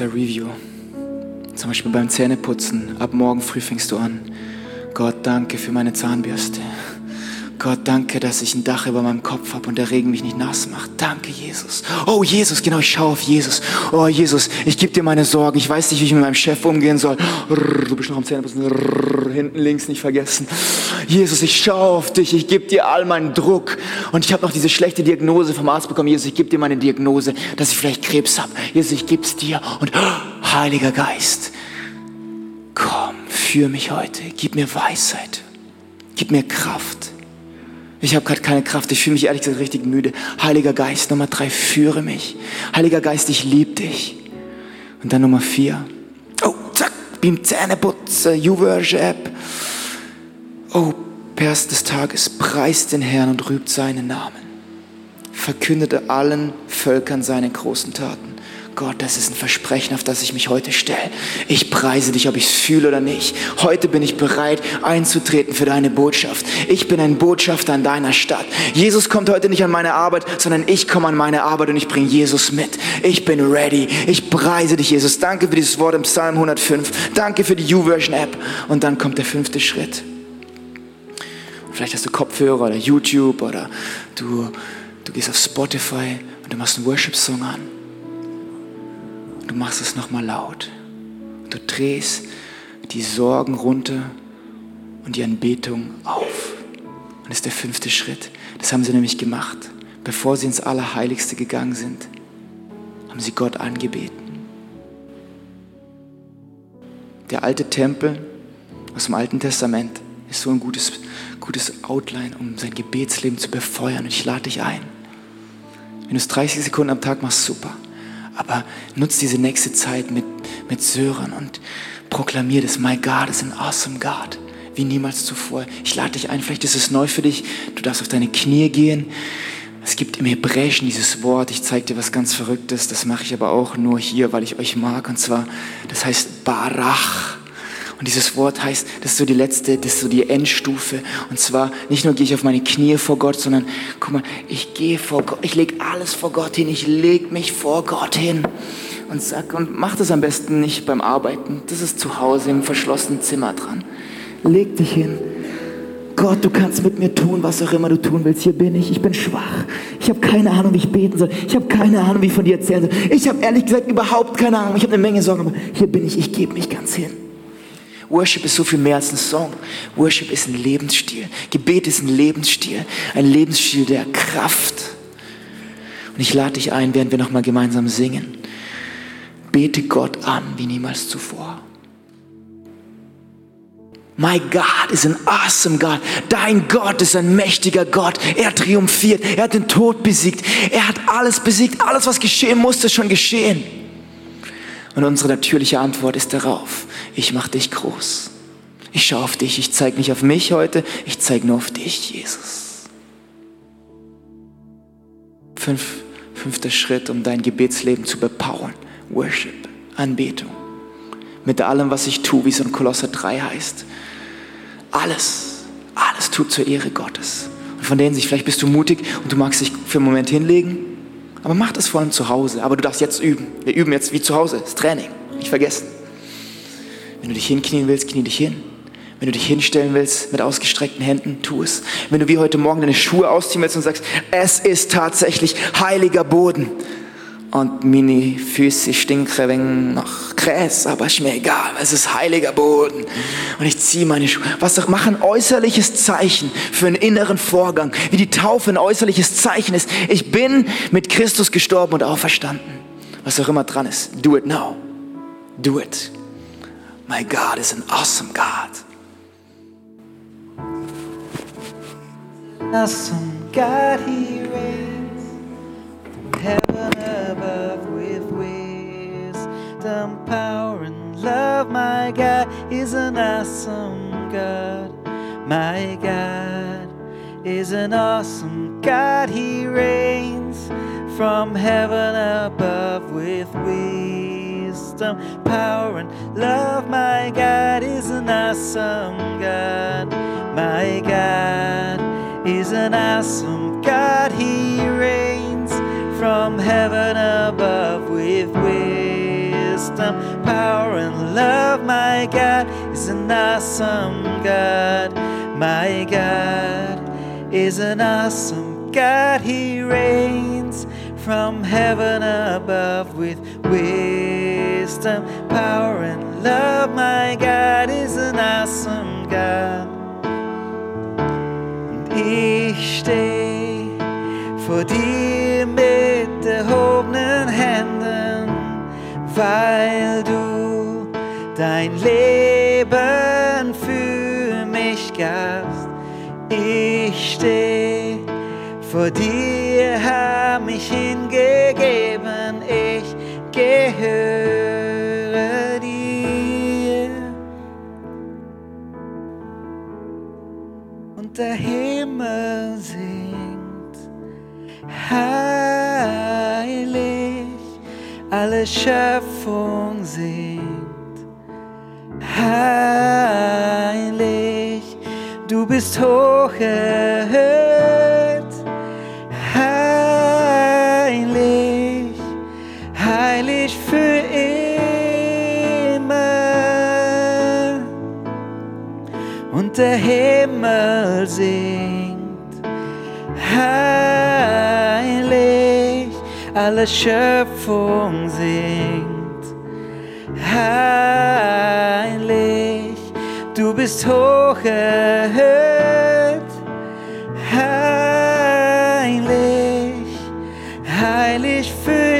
Kurzer Review. Zum Beispiel beim Zähneputzen. Ab morgen früh fängst du an. Gott, danke für meine Zahnbürste. Gott, danke, dass ich ein Dach über meinem Kopf habe und der Regen mich nicht nass macht. Danke, Jesus. Oh, Jesus, genau, ich schaue auf Jesus. Oh, Jesus, ich gebe dir meine Sorgen. Ich weiß nicht, wie ich mit meinem Chef umgehen soll. Du bist noch am Zähneputzen. Hinten links nicht vergessen. Jesus, ich schaue auf dich. Ich gebe dir all meinen Druck. Und ich habe noch diese schlechte Diagnose vom Arzt bekommen. Jesus, ich gebe dir meine Diagnose, dass ich vielleicht Krebs habe. Jesus, ich gebe es dir. Und oh, Heiliger Geist, komm, führe mich heute. Gib mir Weisheit. Gib mir Kraft. Ich habe gerade keine Kraft. Ich fühle mich ehrlich gesagt richtig müde. Heiliger Geist, Nummer drei, führe mich. Heiliger Geist, ich liebe dich. Und dann Nummer vier. Oh, zack. beim Zähneputzen, YouVersion-App. Oh, Vers des Tages, preist den Herrn und rübt seinen Namen. Verkündete allen Völkern seine großen Taten. Gott, das ist ein Versprechen, auf das ich mich heute stelle. Ich preise dich, ob ich es fühle oder nicht. Heute bin ich bereit, einzutreten für deine Botschaft. Ich bin ein Botschafter an deiner Stadt. Jesus kommt heute nicht an meine Arbeit, sondern ich komme an meine Arbeit und ich bringe Jesus mit. Ich bin ready. Ich preise dich, Jesus. Danke für dieses Wort im Psalm 105. Danke für die YouVersion-App. Und dann kommt der fünfte Schritt. Vielleicht hast du Kopfhörer oder YouTube oder du, du gehst auf Spotify und du machst einen Worship-Song an du machst es nochmal laut. Du drehst die Sorgen runter und die Anbetung auf. Und das ist der fünfte Schritt. Das haben sie nämlich gemacht. Bevor sie ins Allerheiligste gegangen sind, haben sie Gott angebeten. Der alte Tempel aus dem Alten Testament ist so ein gutes, gutes Outline, um sein Gebetsleben zu befeuern. Und ich lade dich ein. Wenn du es 30 Sekunden am Tag machst, super. Aber nutz diese nächste Zeit mit, mit Sören und proklamier das. My God is an awesome God. Wie niemals zuvor. Ich lade dich ein, vielleicht ist es neu für dich. Du darfst auf deine Knie gehen. Es gibt im Hebräischen dieses Wort, ich zeige dir was ganz Verrücktes, das mache ich aber auch nur hier, weil ich euch mag, und zwar, das heißt Barach. Und dieses Wort heißt, das ist so die letzte, das ist so die Endstufe. Und zwar, nicht nur gehe ich auf meine Knie vor Gott, sondern, guck mal, ich gehe vor Gott, ich lege alles vor Gott hin, ich lege mich vor Gott hin. Und sag, und mach das am besten nicht beim Arbeiten. Das ist zu Hause im verschlossenen Zimmer dran. Leg dich hin. Gott, du kannst mit mir tun, was auch immer du tun willst. Hier bin ich. Ich bin schwach. Ich habe keine Ahnung, wie ich beten soll. Ich habe keine Ahnung, wie ich von dir erzählen soll. Ich habe ehrlich gesagt überhaupt keine Ahnung. Ich habe eine Menge Sorgen, aber hier bin ich. Ich gebe mich ganz hin. Worship ist so viel mehr als ein Song. Worship ist ein Lebensstil. Gebet ist ein Lebensstil. Ein Lebensstil der Kraft. Und ich lade dich ein, während wir nochmal gemeinsam singen. Bete Gott an wie niemals zuvor. My God is an awesome God. Dein Gott ist ein mächtiger Gott. Er triumphiert. Er hat den Tod besiegt. Er hat alles besiegt. Alles, was geschehen musste, ist schon geschehen. Und unsere natürliche Antwort ist darauf, ich mache dich groß. Ich schaue auf dich, ich zeige nicht auf mich heute, ich zeige nur auf dich, Jesus. Fünf, fünfter Schritt, um dein Gebetsleben zu bepowern. Worship, Anbetung. Mit allem, was ich tue, wie es in Kolosser 3 heißt. Alles, alles tut zur Ehre Gottes. Und von denen sich, vielleicht bist du mutig und du magst dich für einen Moment hinlegen aber mach das vor allem zu Hause. Aber du darfst jetzt üben. Wir üben jetzt wie zu Hause. Das Training. Nicht vergessen. Wenn du dich hinknien willst, knie dich hin. Wenn du dich hinstellen willst mit ausgestreckten Händen, tu es. Wenn du wie heute Morgen deine Schuhe ausziehen willst und sagst, es ist tatsächlich heiliger Boden, und meine Füße stinken wegen nach Gräs, aber ist mir egal, es ist heiliger Boden. Und ich ziehe meine Schuhe. Was doch machen äußerliches Zeichen für einen inneren Vorgang, wie die Taufe ein äußerliches Zeichen ist. Ich bin mit Christus gestorben und auferstanden. Was auch immer dran ist. Do it now. Do it. My God is an awesome God. Awesome God, He reigns. Heaven above with wisdom, power, and love. My God is an awesome God. My God is an awesome God. He reigns from heaven above with wisdom, power, and love. My God is an awesome God. My God is an awesome God. He reigns from heaven above with wisdom, power, and love. My God is an awesome God. My God is an awesome God. He reigns from heaven above with wisdom, power, and love. My God is an awesome God. vor dir mit erhobenen Händen, weil du dein Leben für mich gabst. Ich stehe vor dir, hab mich hingegeben, ich gehöre dir. Und dahin Schöpfung singt. Heilig, du bist hoch erhöht. Heilig, heilig für immer. Und der Himmel singt. Heilig, alle Schöpfung singt. Heilig, du bist hoch erhöht. Heilig, heilig für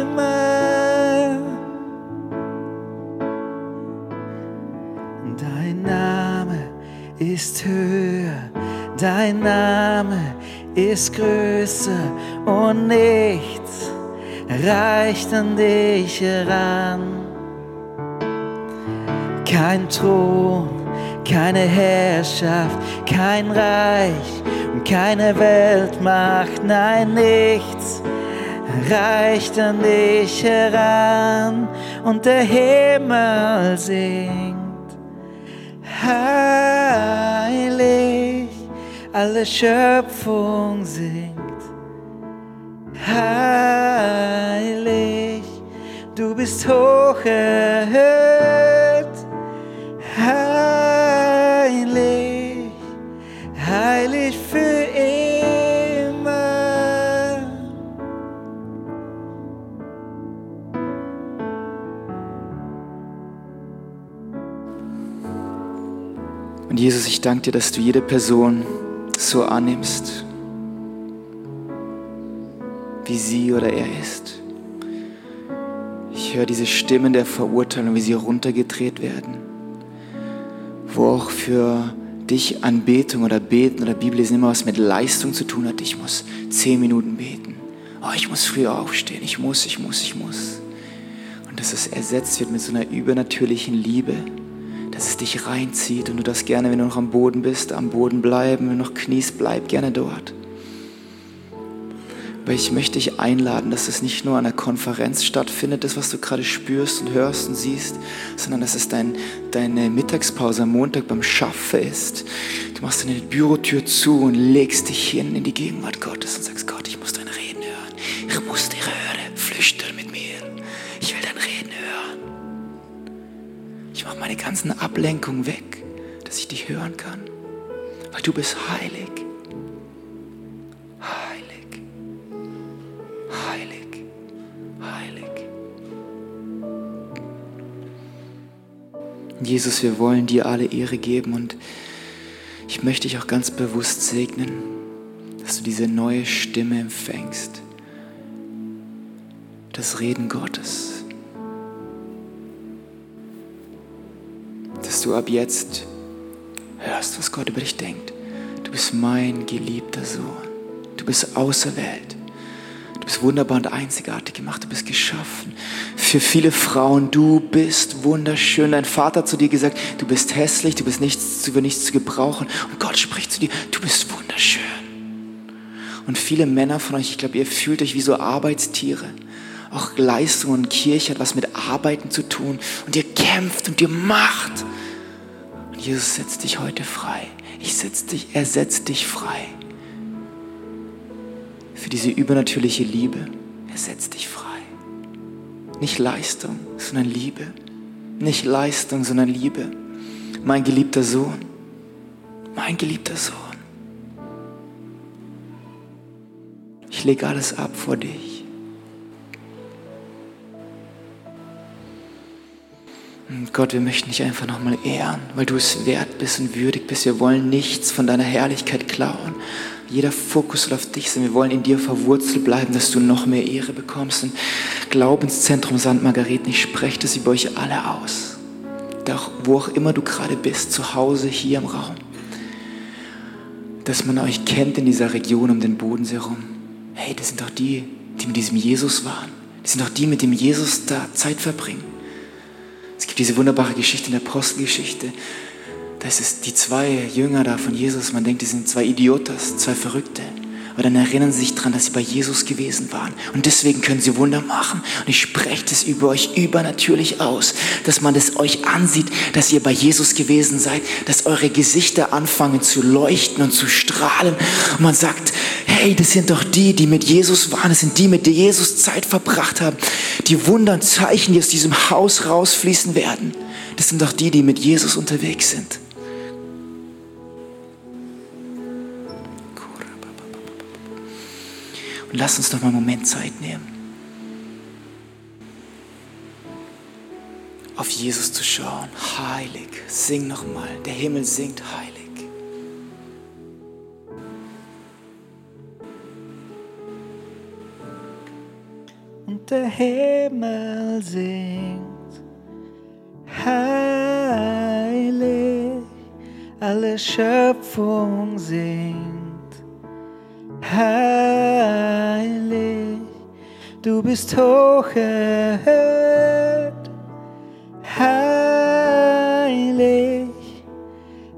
immer. Dein Name ist höher, dein Name ist größer und nichts reicht an dich heran. Kein Thron, keine Herrschaft, kein Reich und keine Weltmacht, nein, nichts reicht an dich heran und der Himmel singt. Heilig, alle Schöpfung singt. Bist hoch erhöht. Heilig, heilig für immer. Und Jesus, ich danke dir, dass du jede Person so annimmst, wie sie oder er ist. Ich höre diese Stimmen der Verurteilung, wie sie runtergedreht werden, wo auch für dich Anbetung oder Beten oder Bibellesen immer was mit Leistung zu tun hat. Ich muss zehn Minuten beten. Oh, ich muss früher aufstehen. Ich muss, ich muss, ich muss. Und dass es ersetzt wird mit so einer übernatürlichen Liebe, dass es dich reinzieht und du das gerne, wenn du noch am Boden bist, am Boden bleiben, wenn du noch kniest, bleib gerne dort. Aber ich möchte dich einladen, dass es nicht nur an einer Konferenz stattfindet, das, was du gerade spürst und hörst und siehst, sondern dass es dein, deine Mittagspause am Montag beim Schaffen ist. Du machst deine Bürotür zu und legst dich hin in die Gegenwart Gottes und sagst, Gott, ich muss dein Reden hören. Ich muss dir hören. Flüster mit mir. Ich will dein Reden hören. Ich mache meine ganzen Ablenkungen weg, dass ich dich hören kann. Weil du bist. Heilig. Heilig. Heilig. Jesus, wir wollen dir alle Ehre geben und ich möchte dich auch ganz bewusst segnen, dass du diese neue Stimme empfängst. Das Reden Gottes. Dass du ab jetzt hörst, was Gott über dich denkt. Du bist mein geliebter Sohn. Du bist auserwählt. Du bist wunderbar und einzigartig gemacht. Du bist geschaffen. Für viele Frauen, du bist wunderschön. Dein Vater hat zu dir gesagt, du bist hässlich, du bist nichts, für nichts zu gebrauchen. Und Gott spricht zu dir, du bist wunderschön. Und viele Männer von euch, ich glaube, ihr fühlt euch wie so Arbeitstiere. Auch Leistung und Kirche hat was mit Arbeiten zu tun. Und ihr kämpft und ihr macht. Und Jesus setzt dich heute frei. Ich setz dich, er setzt dich frei. Für diese übernatürliche Liebe. Er setzt dich frei. Nicht Leistung, sondern Liebe. Nicht Leistung, sondern Liebe. Mein geliebter Sohn. Mein geliebter Sohn. Ich lege alles ab vor dich. Und Gott, wir möchten dich einfach nochmal ehren, weil du es wert bist und würdig bist. Wir wollen nichts von deiner Herrlichkeit klauen. Jeder Fokus soll auf dich sein. Wir wollen in dir verwurzelt bleiben, dass du noch mehr Ehre bekommst. Und Glaubenszentrum St. Margareten, ich spreche das über euch alle aus. Doch wo auch immer du gerade bist, zu Hause, hier im Raum, dass man euch kennt in dieser Region um den Bodensee rum. Hey, das sind doch die, die mit diesem Jesus waren. Das sind doch die, mit dem Jesus da Zeit verbringen. Es gibt diese wunderbare Geschichte in der Apostelgeschichte. Da ist die zwei Jünger da von Jesus. Man denkt, die sind zwei Idiotas, zwei Verrückte. Aber dann erinnern sie sich daran, dass sie bei Jesus gewesen waren. Und deswegen können sie Wunder machen. Und ich spreche das über euch übernatürlich aus, dass man das euch ansieht, dass ihr bei Jesus gewesen seid, dass eure Gesichter anfangen zu leuchten und zu strahlen. Und man sagt, hey, das sind doch die, die mit Jesus waren. Das sind die, mit denen Jesus Zeit verbracht haben. Die Wunder und Zeichen, die aus diesem Haus rausfließen werden. Das sind doch die, die mit Jesus unterwegs sind. Und lass uns doch mal einen Moment Zeit nehmen, auf Jesus zu schauen. Heilig, sing nochmal, der Himmel singt heilig. Und der Himmel singt heilig, alle Schöpfung singt heilig, du bist hoch erhöht, heilig,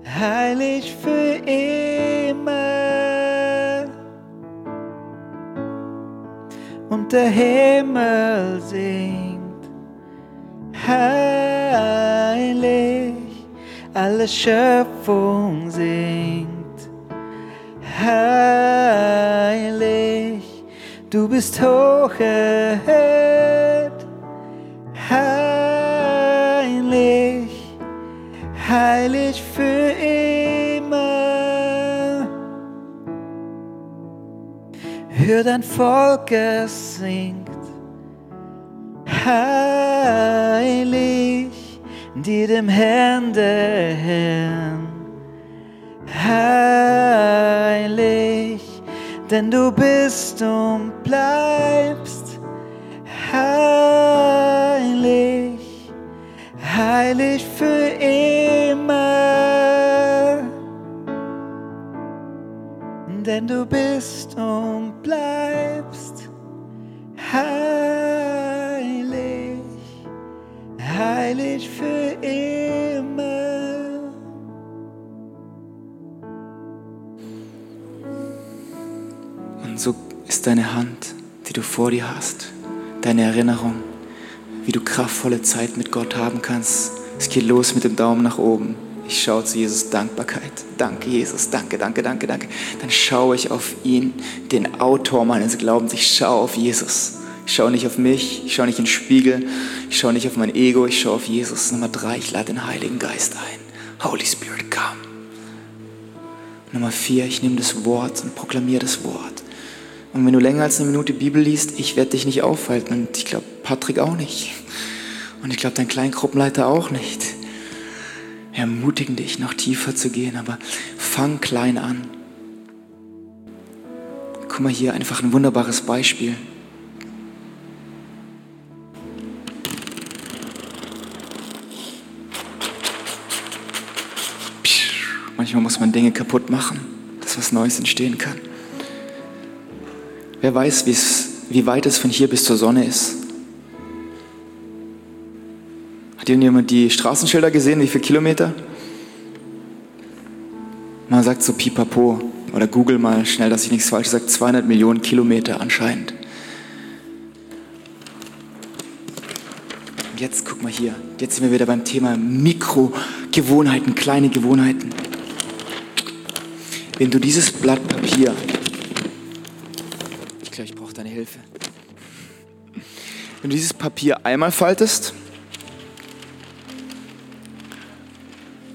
heilig für immer. Und der Himmel singt, heilig, alle Schöpfung singt heilig, du bist hoch erhöht, heilig, heilig für immer. Hör dein Volk, es singt, heilig, die dem Herrn der Herrn denn du bist und bleibst heilig, heilig für immer. Denn du bist deine Hand, die du vor dir hast, deine Erinnerung, wie du kraftvolle Zeit mit Gott haben kannst. Es geht los mit dem Daumen nach oben. Ich schaue zu Jesus Dankbarkeit. Danke, Jesus. Danke, danke, danke, danke. Dann schaue ich auf ihn, den Autor meines Glaubens. Ich schaue auf Jesus. Ich schaue nicht auf mich, ich schaue nicht in den Spiegel, ich schaue nicht auf mein Ego, ich schaue auf Jesus. Nummer drei, ich lade den Heiligen Geist ein. Holy Spirit, come. Nummer vier, ich nehme das Wort und proklamiere das Wort. Und wenn du länger als eine Minute Bibel liest, ich werde dich nicht aufhalten. Und ich glaube, Patrick auch nicht. Und ich glaube, dein Kleingruppenleiter auch nicht. Ermutigen dich, noch tiefer zu gehen, aber fang klein an. Guck mal hier, einfach ein wunderbares Beispiel. Manchmal muss man Dinge kaputt machen, dass was Neues entstehen kann. Wer weiß, wie weit es von hier bis zur Sonne ist? Hat irgendjemand die Straßenschilder gesehen, wie viele Kilometer? Man sagt so pipapo, oder google mal schnell, dass ich nichts falsch sage, 200 Millionen Kilometer anscheinend. Und jetzt guck mal hier, jetzt sind wir wieder beim Thema Mikrogewohnheiten, kleine Gewohnheiten. Wenn du dieses Blatt Papier, deine Hilfe. Wenn du dieses Papier einmal faltest,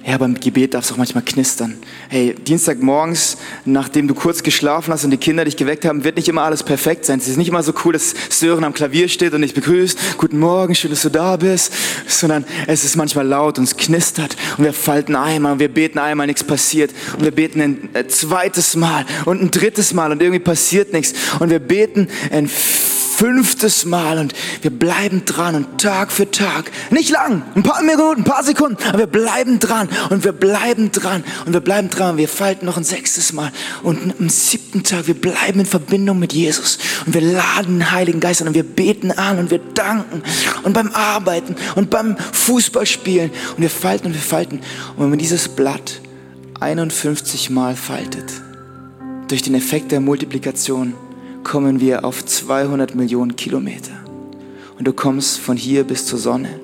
ja, beim Gebet darf es auch manchmal knistern. Hey, Dienstagmorgens, nachdem du kurz geschlafen hast und die Kinder dich geweckt haben, wird nicht immer alles perfekt sein. Es ist nicht immer so cool, dass Sören am Klavier steht und dich begrüßt. Guten Morgen, schön, dass du da bist. Sondern es ist manchmal laut und es knistert und wir falten einmal und wir beten einmal, nichts passiert. Und wir beten ein zweites Mal und ein drittes Mal und irgendwie passiert nichts. Und wir beten ein fünftes Mal und wir bleiben dran und Tag für Tag, nicht lang, ein paar Minuten, ein paar Sekunden, aber wir bleiben dran und wir bleiben dran und wir bleiben dran. Wir falten noch ein sechstes Mal und am siebten Tag, wir bleiben in Verbindung mit Jesus und wir laden den Heiligen Geist an und wir beten an und wir danken und beim Arbeiten und beim Fußballspielen und wir falten und wir falten und wenn man dieses Blatt 51 Mal faltet, durch den Effekt der Multiplikation kommen wir auf 200 Millionen Kilometer. Und du kommst von hier bis zur Sonne.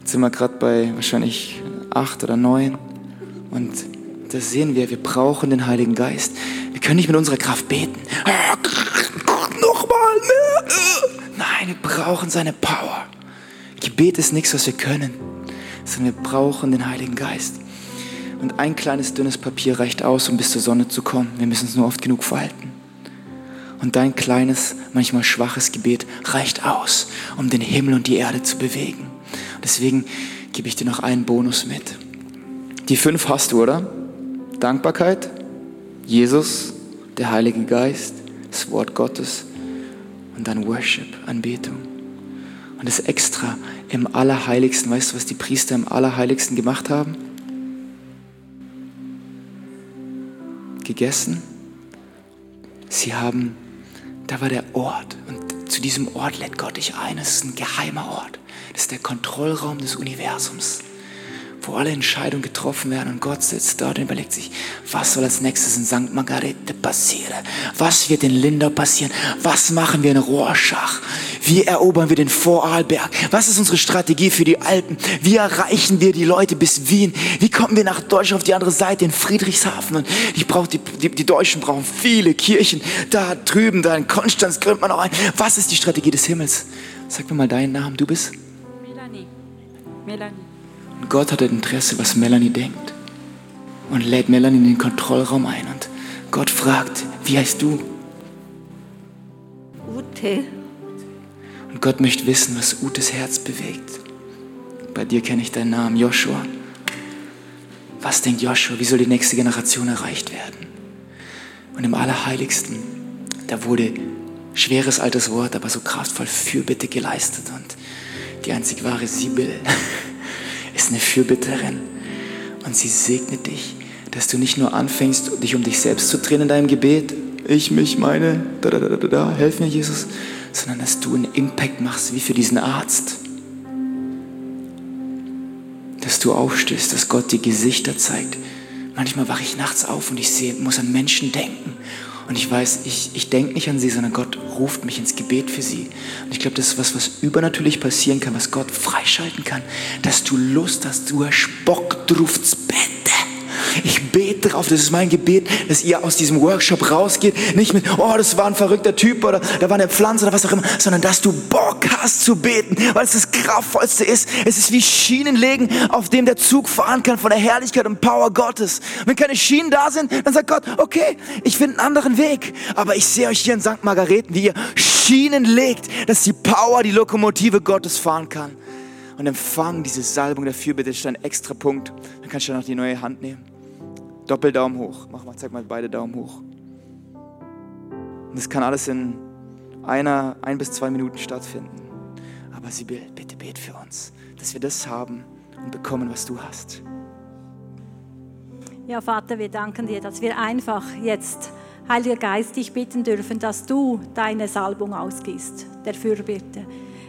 Jetzt sind wir gerade bei wahrscheinlich acht oder neun. Und das sehen wir, wir brauchen den Heiligen Geist. Wir können nicht mit unserer Kraft beten. Nochmal mehr. Nein, wir brauchen seine Power. Gebet ist nichts, was wir können, sondern wir brauchen den Heiligen Geist. Und ein kleines dünnes Papier reicht aus, um bis zur Sonne zu kommen. Wir müssen es nur oft genug verhalten. Und dein kleines, manchmal schwaches Gebet reicht aus, um den Himmel und die Erde zu bewegen. Deswegen gebe ich dir noch einen Bonus mit. Die fünf hast du, oder? Dankbarkeit, Jesus, der Heilige Geist, das Wort Gottes und dann Worship, Anbetung. Und das extra im Allerheiligsten, weißt du, was die Priester im Allerheiligsten gemacht haben? Gegessen. Sie haben, da war der Ort und zu diesem Ort lädt Gott dich ein. Es ist ein geheimer Ort. Das ist der Kontrollraum des Universums wo alle Entscheidungen getroffen werden und Gott sitzt dort und überlegt sich, was soll als nächstes in St. Margarete passieren? Was wird in Lindau passieren? Was machen wir in Rorschach? Wie erobern wir den Vorarlberg? Was ist unsere Strategie für die Alpen? Wie erreichen wir die Leute bis Wien? Wie kommen wir nach Deutschland auf die andere Seite in Friedrichshafen? Und ich brauche die, die, die Deutschen brauchen viele Kirchen. Da drüben, da in Konstanz gründet man auch ein. Was ist die Strategie des Himmels? Sag mir mal deinen Namen. Du bist? Melanie. Melanie. Und Gott hat ein Interesse, was Melanie denkt. Und lädt Melanie in den Kontrollraum ein. Und Gott fragt, wie heißt du? Ute. Und Gott möchte wissen, was Utes Herz bewegt. Bei dir kenne ich deinen Namen, Joshua. Was denkt Joshua? Wie soll die nächste Generation erreicht werden? Und im Allerheiligsten, da wurde schweres altes Wort, aber so kraftvoll Fürbitte geleistet. Und die einzig wahre Sibyl ist eine Fürbitterin. Und sie segnet dich, dass du nicht nur anfängst, dich um dich selbst zu drehen in deinem Gebet, ich, mich, meine, da, da, da, da, da, helf mir, Jesus, sondern dass du einen Impact machst, wie für diesen Arzt. Dass du aufstehst, dass Gott dir Gesichter zeigt. Manchmal wache ich nachts auf und ich sehe, muss an Menschen denken und ich weiß, ich, ich denke nicht an sie, sondern Gott ruft mich ins Gebet für sie. Und ich glaube, das ist was, was übernatürlich passieren kann, was Gott freischalten kann. Dass du Lust hast, du Spock druft's Bett. Ich bete darauf, das ist mein Gebet, dass ihr aus diesem Workshop rausgeht, nicht mit, oh, das war ein verrückter Typ oder da war eine Pflanze oder was auch immer, sondern dass du Bock hast zu beten, weil es das Kraftvollste ist. Es ist wie Schienen legen, auf dem der Zug fahren kann von der Herrlichkeit und Power Gottes. Wenn keine Schienen da sind, dann sagt Gott, okay, ich finde einen anderen Weg. Aber ich sehe euch hier in St. Margareten, wie ihr Schienen legt, dass die Power, die Lokomotive Gottes fahren kann. Und empfangen diese Salbung der Fürbitte, das ist ein extra Punkt. Dann kannst du noch die neue Hand nehmen. Doppeldaumen hoch. Mach mal, zeig mal beide Daumen hoch. Und das kann alles in einer, ein bis zwei Minuten stattfinden. Aber Sibyl, bitte bet für uns, dass wir das haben und bekommen, was du hast. Ja, Vater, wir danken dir, dass wir einfach jetzt, Heiliger Geist, dich bitten dürfen, dass du deine Salbung ausgießt, der Fürbitte.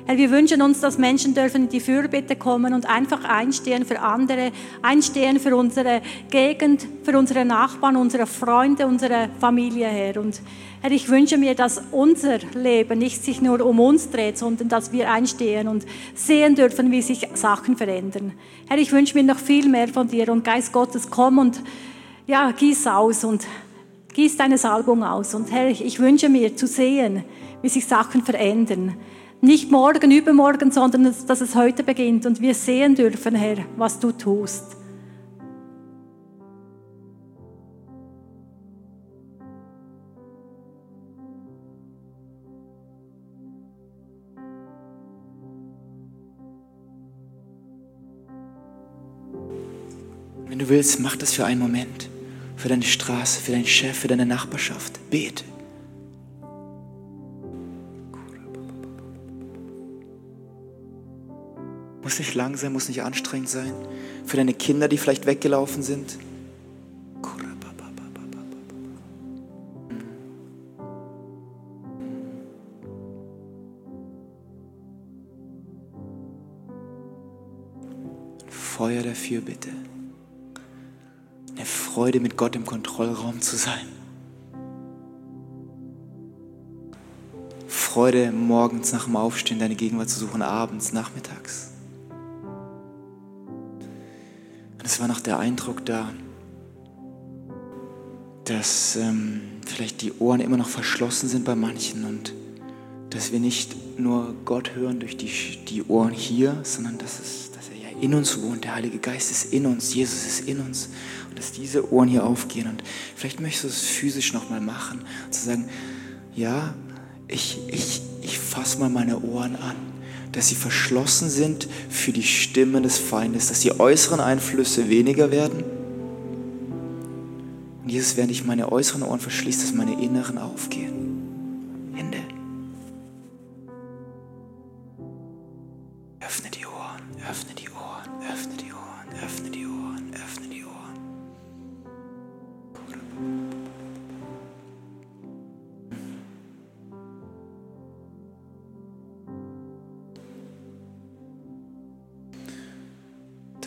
Herr, wir wünschen uns, dass Menschen dürfen in die Fürbitte kommen und einfach einstehen für andere, einstehen für unsere Gegend, für unsere Nachbarn, unsere Freunde, unsere Familie, Herr. Und Herr, ich wünsche mir, dass unser Leben nicht sich nur um uns dreht, sondern dass wir einstehen und sehen dürfen, wie sich Sachen verändern. Herr, ich wünsche mir noch viel mehr von dir und Geist Gottes, komm und ja, gieß aus und gieß deine Salbung aus. Und Herr, ich wünsche mir zu sehen, wie sich Sachen verändern. Nicht morgen, übermorgen, sondern dass es heute beginnt und wir sehen dürfen, Herr, was du tust. Wenn du willst, mach das für einen Moment. Für deine Straße, für deinen Chef, für deine Nachbarschaft. Bete. Muss nicht lang sein, muss nicht anstrengend sein. Für deine Kinder, die vielleicht weggelaufen sind. Feuer der Fürbitte. Eine Freude, mit Gott im Kontrollraum zu sein. Freude, morgens nach dem Aufstehen deine Gegenwart zu suchen, abends, nachmittags. Es war noch der Eindruck da, dass ähm, vielleicht die Ohren immer noch verschlossen sind bei manchen und dass wir nicht nur Gott hören durch die, die Ohren hier, sondern dass, es, dass er ja in uns wohnt. Der Heilige Geist ist in uns, Jesus ist in uns. Und dass diese Ohren hier aufgehen. Und vielleicht möchtest du es physisch nochmal machen. Zu sagen, ja, ich, ich, ich fasse mal meine Ohren an, dass sie verschlossen sind für die Stimme des Feindes, dass die äußeren Einflüsse weniger werden. Und Jesus, während ich meine äußeren Ohren verschließe, dass meine inneren aufgehen.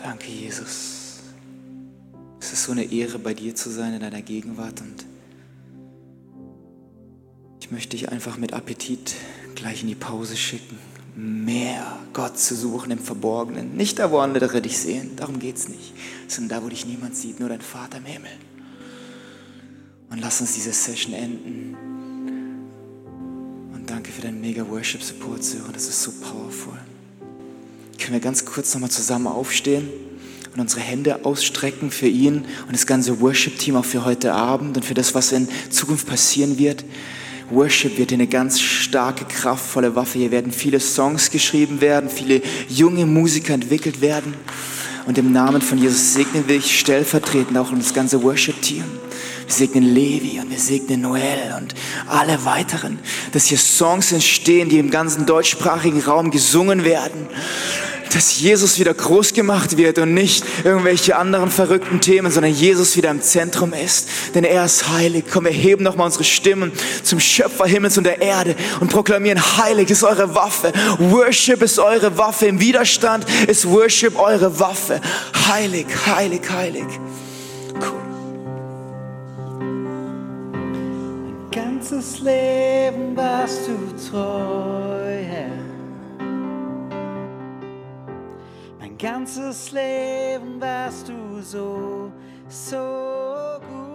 Danke, Jesus. Es ist so eine Ehre, bei dir zu sein in deiner Gegenwart und ich möchte dich einfach mit Appetit gleich in die Pause schicken. Mehr Gott zu suchen im Verborgenen. Nicht da, wo andere dich sehen, darum geht es nicht, sondern da, wo dich niemand sieht, nur dein Vater im Himmel. Und lass uns diese Session enden. Und danke für deinen mega Worship Support, Sören. Das ist so powerful. Können wir ganz kurz nochmal zusammen aufstehen und unsere Hände ausstrecken für ihn und das ganze Worship-Team auch für heute Abend und für das, was in Zukunft passieren wird. Worship wird eine ganz starke, kraftvolle Waffe. Hier werden viele Songs geschrieben werden, viele junge Musiker entwickelt werden. Und im Namen von Jesus segnen wir dich stellvertretend auch das ganze Worship-Team. Wir segnen Levi und wir segnen Noel und alle weiteren, dass hier Songs entstehen, die im ganzen deutschsprachigen Raum gesungen werden dass Jesus wieder groß gemacht wird und nicht irgendwelche anderen verrückten Themen, sondern Jesus wieder im Zentrum ist. Denn er ist heilig. Komm, wir heben nochmal unsere Stimmen zum Schöpfer Himmels und der Erde und proklamieren, heilig ist eure Waffe. Worship ist eure Waffe. Im Widerstand ist Worship eure Waffe. Heilig, heilig, heilig. Cool. Mein ganzes Leben warst du treu, Herr. ganzes Leben warst du so, so gut.